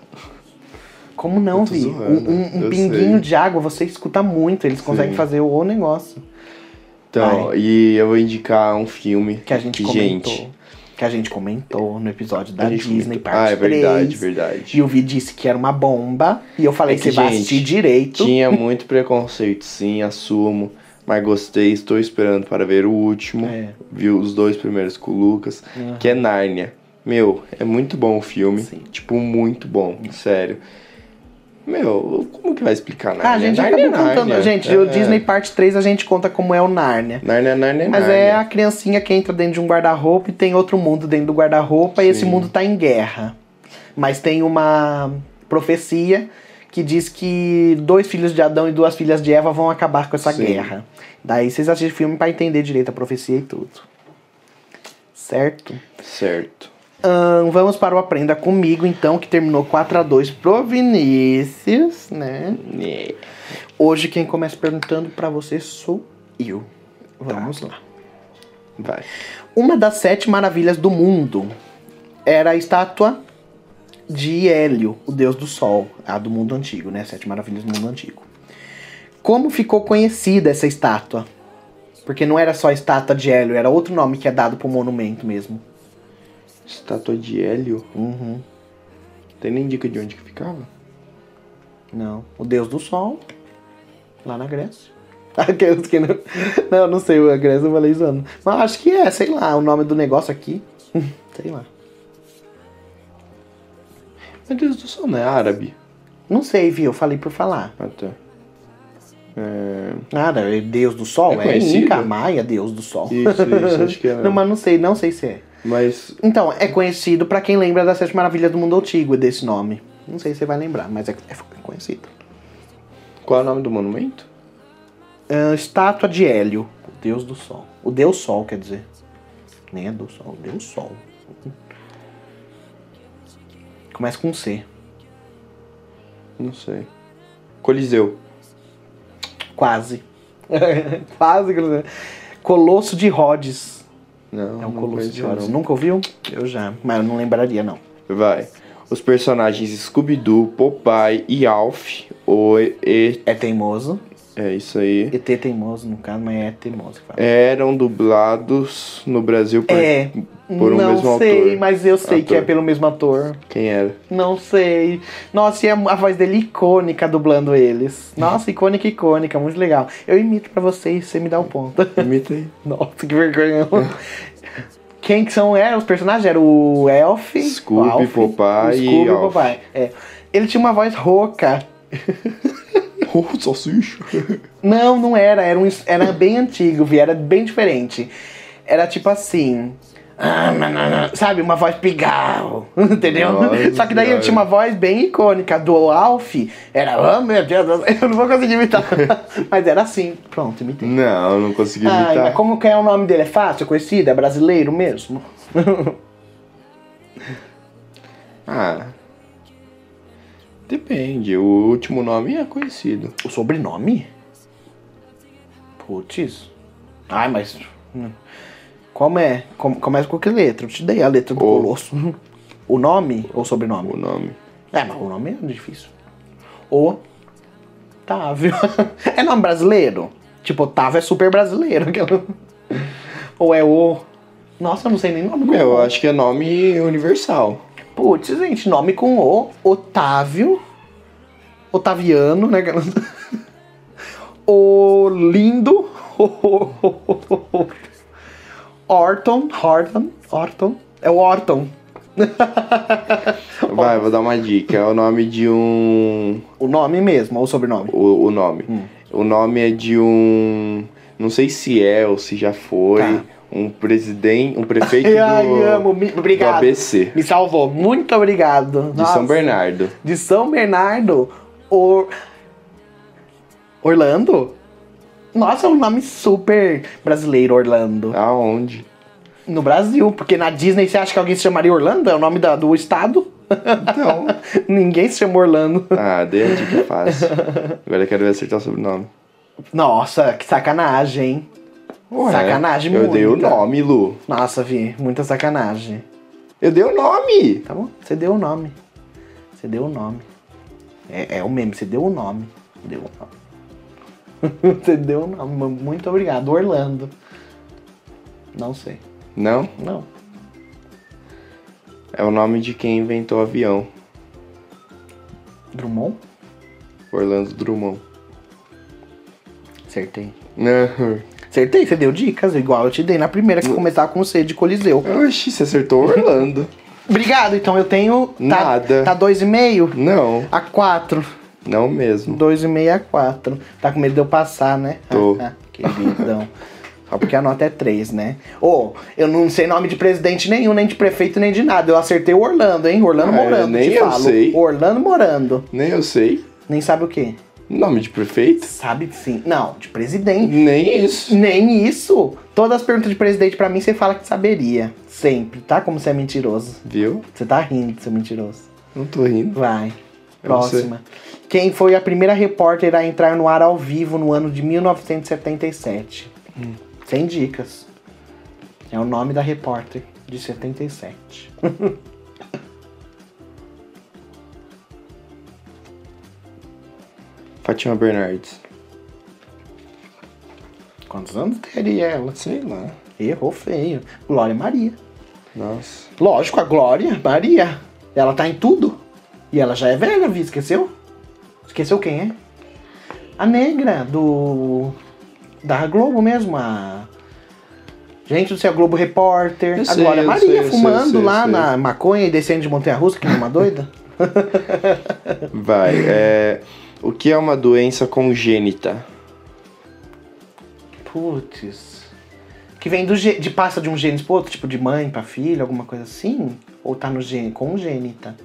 Como não, Vi? zoando, Um, um- um pinguinho sei. de água, você escuta muito. Eles conseguem Sim. fazer o negócio. Então, e eu vou indicar um filme Que a gente comentou. gente, Que a gente comentou no episódio da Disney, comentou- parte Ah, é verdade, 3. verdade. E o Vi disse que era uma bomba. E eu falei É que que, você vai assistir direito. Tinha muito preconceito, sim, assumo. Mas gostei, estou esperando para ver o último. É. Vi os dois primeiros com o Lucas, que é Nárnia. Meu, é muito bom o filme. Sim. Tipo, muito bom, sério. Meu, como que vai explicar Nárnia? Ah, a gente Nárnia acabou é contando. Nárnia. Gente, é, o Disney Parte 3 a gente conta como é o Nárnia. Nárnia, Nárnia, Mas Nárnia. é a criancinha que entra dentro de um guarda-roupa e tem outro mundo dentro do guarda-roupa e esse mundo tá em guerra. Mas tem uma profecia que diz que dois filhos de Adão e duas filhas de Eva vão acabar com essa Sim. guerra. Daí vocês assistem o filme pra entender direito a profecia e tudo. Certo? Certo. Vamos para o Aprenda Comigo, então, que terminou 4 a 2 pro Vinícius, né? É. Hoje quem começa perguntando pra você sou eu. Vamos lá. Vai. Uma das sete maravilhas do mundo era a estátua de Hélio, o deus do sol, a do mundo antigo, né? Sete maravilhas do mundo antigo. Como ficou conhecida essa estátua? Porque não era só a estátua de Hélio, era outro nome que é dado pro monumento mesmo. Estátua de Hélio. Uhum. Tem nem dica de onde que ficava? Não. O deus do sol, lá na Grécia. Aqueles que não. Não, não sei, a Grécia eu falei zoando. Mas acho que é, sei lá, o nome do negócio aqui. sei lá. Meu Deus do céu, não é árabe? Não sei, viu? Eu falei por falar. Ah, tá. É... Nada, é Deus do Sol? É É? Inca, Maia, Deus do Sol. Isso, isso, acho que é. Não, mas não sei, não sei se é. Mas Então, é conhecido pra quem lembra das Sete Maravilhas do Mundo Antigo desse nome. Não sei se você vai lembrar, mas é, é conhecido. qual é o nome do monumento? Ah, estátua de Hélio, o Deus do Sol. O Deus Sol, quer dizer. Nem é do Sol, o Deus Sol. Começa com C. Não sei. Coliseu. Quase. Quase. Colosso de Rhodes. Não, É não Colosso de não. Nunca ouviu? Eu já. Mas eu não lembraria, não. Vai. Os personagens Scooby-Doo, Popeye e Alf. O e, É teimoso. é isso aí. ET teimoso, no caso, mas é teimoso fala. Eram dublados no Brasil por, É. por um não mesmo sei, autor. mas eu sei que é Ator. pelo mesmo ator. Quem era? Não sei. Nossa, e a, a voz dele icônica dublando eles. Nossa, icônica, icônica, muito legal. Eu imito pra você e você me dá o ponto. Imita aí. Nossa, que vergonha. Quem que são eram os personagens? Era o Elf, Scooby, o Alf, Popeye o Scooby e Alf. Popeye. É. Ele tinha uma voz rouca. Oh, salsicha. Não, não era. Era, um, era bem antigo, vi, era bem diferente. Era tipo assim. Ah, Sabe, uma voz pigal, entendeu? Nossa Só que daí Senhora. tinha uma voz bem icônica. Do Alf era, oh meu Deus, eu não vou conseguir imitar. Mas era assim, pronto, imitei. Não, não consegui Ai, imitar. mas como que é o nome dele? É fácil, é conhecido, é brasileiro mesmo? Ah. Depende, o último nome é conhecido. O sobrenome? Putz. Ai, mas. hum. Como é? Com- começa com que letra? Eu te dei a letra do O. Colosso. O nome ou sobrenome? O nome. É, mas o nome é difícil. Otávio. é nome brasileiro? Tipo, Otávio é super brasileiro. aquela- Ou é o. Nossa, eu não sei nem nome. Meu, eu O. acho que é nome universal. Putz, gente, nome com O. Otávio. Otaviano, né? O lindo. Orton. Horton. Orton. É o Orton. Vai, vou dar uma dica. É o nome de um. O nome mesmo, ou o sobrenome? O, o nome. Hum. O nome é de um. Não sei se é ou se já foi. Tá. Um presidente. Um prefeito Ai, do, amo. Me- do Obrigado. ABC. Me salvou. Muito obrigado. De São Bernardo. De São Bernardo. Or... Orlando? Nossa, é um nome super brasileiro, Orlando. Aonde? No Brasil, porque na Disney você acha que alguém se chamaria Orlando? É o nome da- do estado? Não. Ninguém se chama Orlando. Ah, dei a dica fácil. Agora eu quero ver acertar o sobrenome. Nossa, que sacanagem, hein? Ué, Sacanagem Eu dei o nome, Lu. Nossa, Vi, muita sacanagem. Eu dei o nome. Tá bom? Você deu o nome. Você deu o nome. É, é o meme, você deu o nome. Deu o nome. Você deu o nome. Muito obrigado. Orlando. Não sei. Não? Não. É o nome de quem inventou o avião. Drummond? Orlando Drummond. Acertei. Acertei, você deu dicas, igual eu te dei na primeira que começar com C de Coliseu. Oxi, você acertou Orlando. Obrigado, então eu tenho. Tá, Nada. Tá 2,5 Não, a 4. Não mesmo. 2,5 a 4. Tá com medo de eu passar, né? Tô. Ah, queridão. Só porque a nota é 3, né? Ô, eu não sei nome de presidente nenhum, nem de prefeito, nem de nada. Eu acertei o Orlando, hein? Orlando Ah, Morando, nem te eu falo. sei. Orlando Morando. Nem eu sei. Nem sabe o quê? Nome de prefeito? Sabe sim. Não, de presidente. Nem isso. Nem isso. Todas as perguntas de presidente pra mim você fala que saberia. Sempre, tá? Como você é mentiroso. Viu? Você tá rindo de ser mentiroso. Não tô rindo. Vai. Próxima. Quem foi a primeira repórter a entrar no ar ao vivo no ano de 1977? Hum. Sem dicas. É o nome da repórter de 77. Fátima Bernardes. Quantos anos teria ela? Sei lá. Errou feio. Glória Maria. Nossa. Lógico, a Glória Maria. Ela tá em tudo. E ela já é velha, Vi. Esqueceu? Esqueceu quem é? A negra do. Da Globo mesmo, a. Gente do céu, Globo Repórter. Eu a sei, Glória Maria sei, fumando sei, lá na maconha e descendo de Montanha Russa, que nem uma doida. Vai. É... O que é uma doença congênita? Putz. Que vem do ge- de passa de um gene pro outro, tipo de mãe pra filho, alguma coisa assim? Ou tá no gene congênita?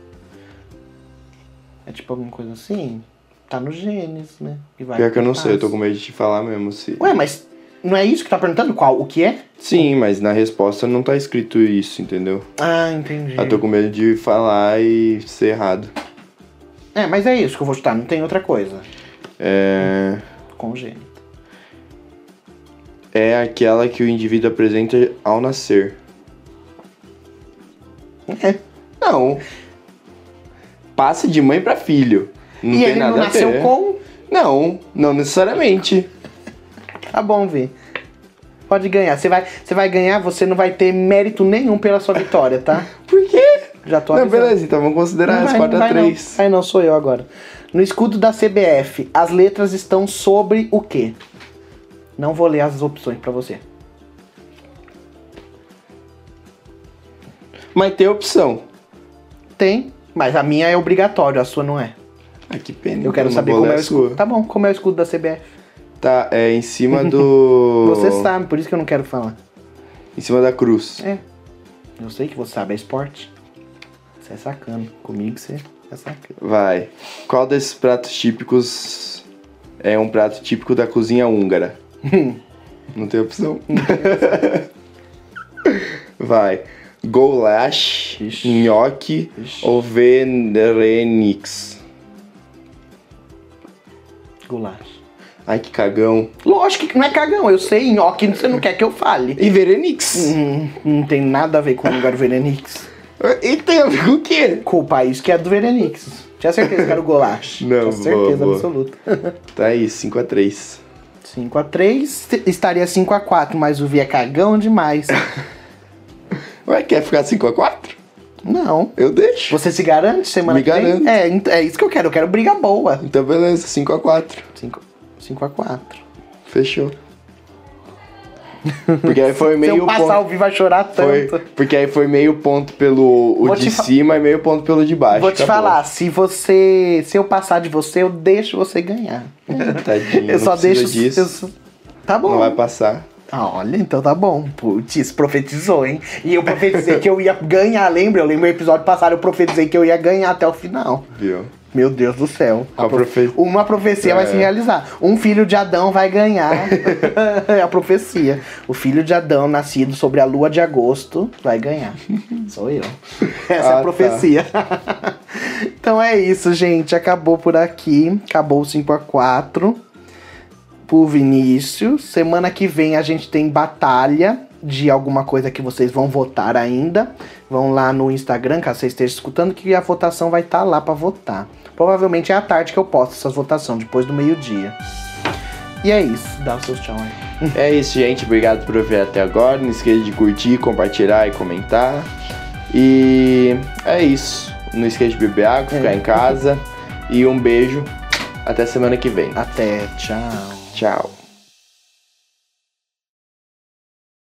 É tipo alguma coisa assim? Tá nos genes, né? E vai Pior que eu não sei, eu tô com medo de te falar mesmo. Se... Ué, mas não é isso que tá perguntando? Qual? O que é? Sim, mas na resposta não tá escrito isso, entendeu? Ah, entendi. Eu tô com medo de falar e ser errado. É, mas é isso que eu vou chutar, não tem outra coisa. É... Congênita. é aquela que o indivíduo apresenta ao nascer. É. Não. Passa de mãe pra filho. Não e tem ele nada não a nasceu ver. com. Não, não necessariamente. Tá bom, Vi. Pode ganhar. Você vai, você vai ganhar, você não vai ter mérito nenhum pela sua vitória, tá? Por quê? Já tô Não, avisando. beleza, então vamos considerar as vai, 4 a vai não. 3 Vai não, sou eu agora. No escudo da CBF, as letras estão sobre o quê? Não vou ler as opções pra você. Mas tem opção. Tem, mas a minha é obrigatório, a sua não é. Ah, que pena. Eu quero saber não como é o a escudo. sua. Tá bom, como é o escudo da CBF. Tá, é em cima do. Você sabe, por isso que eu não quero falar. Em cima da cruz. É. Eu sei que você sabe, é esporte. Você é sacana. Comigo você é sacana. Vai. Qual desses pratos típicos é um prato típico da cozinha húngara? Não tem opção. Vai. Goulash, Ixi. nhoque Ixi. ou verenix? Goulash. Ai, que cagão. Lógico que não é cagão, eu sei, nhoque, você não quer que eu fale. E verenix? Hum, não tem nada a ver com o lugar Verenix. E tem a ver com o quê? Com o país que é do Verenix. Tinha certeza que era o Goulash. Não, Tinha certeza boa, boa. absoluta. Tá aí, 5x3. 5x3, estaria 5x4, mas o Vi é cagão demais. Ué, quer ficar 5x4? Não. Eu deixo. Você se garante semana Me que vem? garanto. É, ent- é isso que eu quero, eu quero briga boa. Então beleza, 5x4. 5 5x4. Fechou. Porque aí foi Se meio eu passar ponto. o Vi vai chorar Foi, tanto. porque aí foi meio ponto pelo o Vou de cima e meio ponto pelo de baixo. Vou te acabou. falar, se você. Se eu passar de você, eu deixo você ganhar. Tadinho, Eu só deixo. disso. eu Tá bom. Não vai passar. Ah, olha, então tá bom. Putz, profetizou, hein? E eu profetizei que eu ia ganhar, lembra? Eu lembro o episódio passado, eu profetizei que eu ia ganhar até o final. Viu? Meu Deus do céu. A Uma profe- Uma profecia vai É. se realizar. Um filho de Adão vai ganhar é a profecia. O filho de Adão, nascido sobre a lua de agosto, vai ganhar. Sou eu. Essa é Ah, a tá. profecia. então é isso, gente. Acabou por aqui. Acabou o 5x4 pro Vinícius. Semana que vem a gente tem batalha de alguma coisa que vocês vão votar ainda. Vão lá no Instagram, caso vocês estejam escutando, que a votação vai estar lá pra votar. Provavelmente é à tarde que eu posto essas votações, depois do meio-dia. E é isso. Dá os seus tchau aí. É isso, gente. Obrigado por ouvir até agora. Não esqueça de curtir, compartilhar e comentar. E é isso. Não esqueça de beber água, ficar em casa. E um beijo. Até semana que vem. Até. Tchau. Tchau.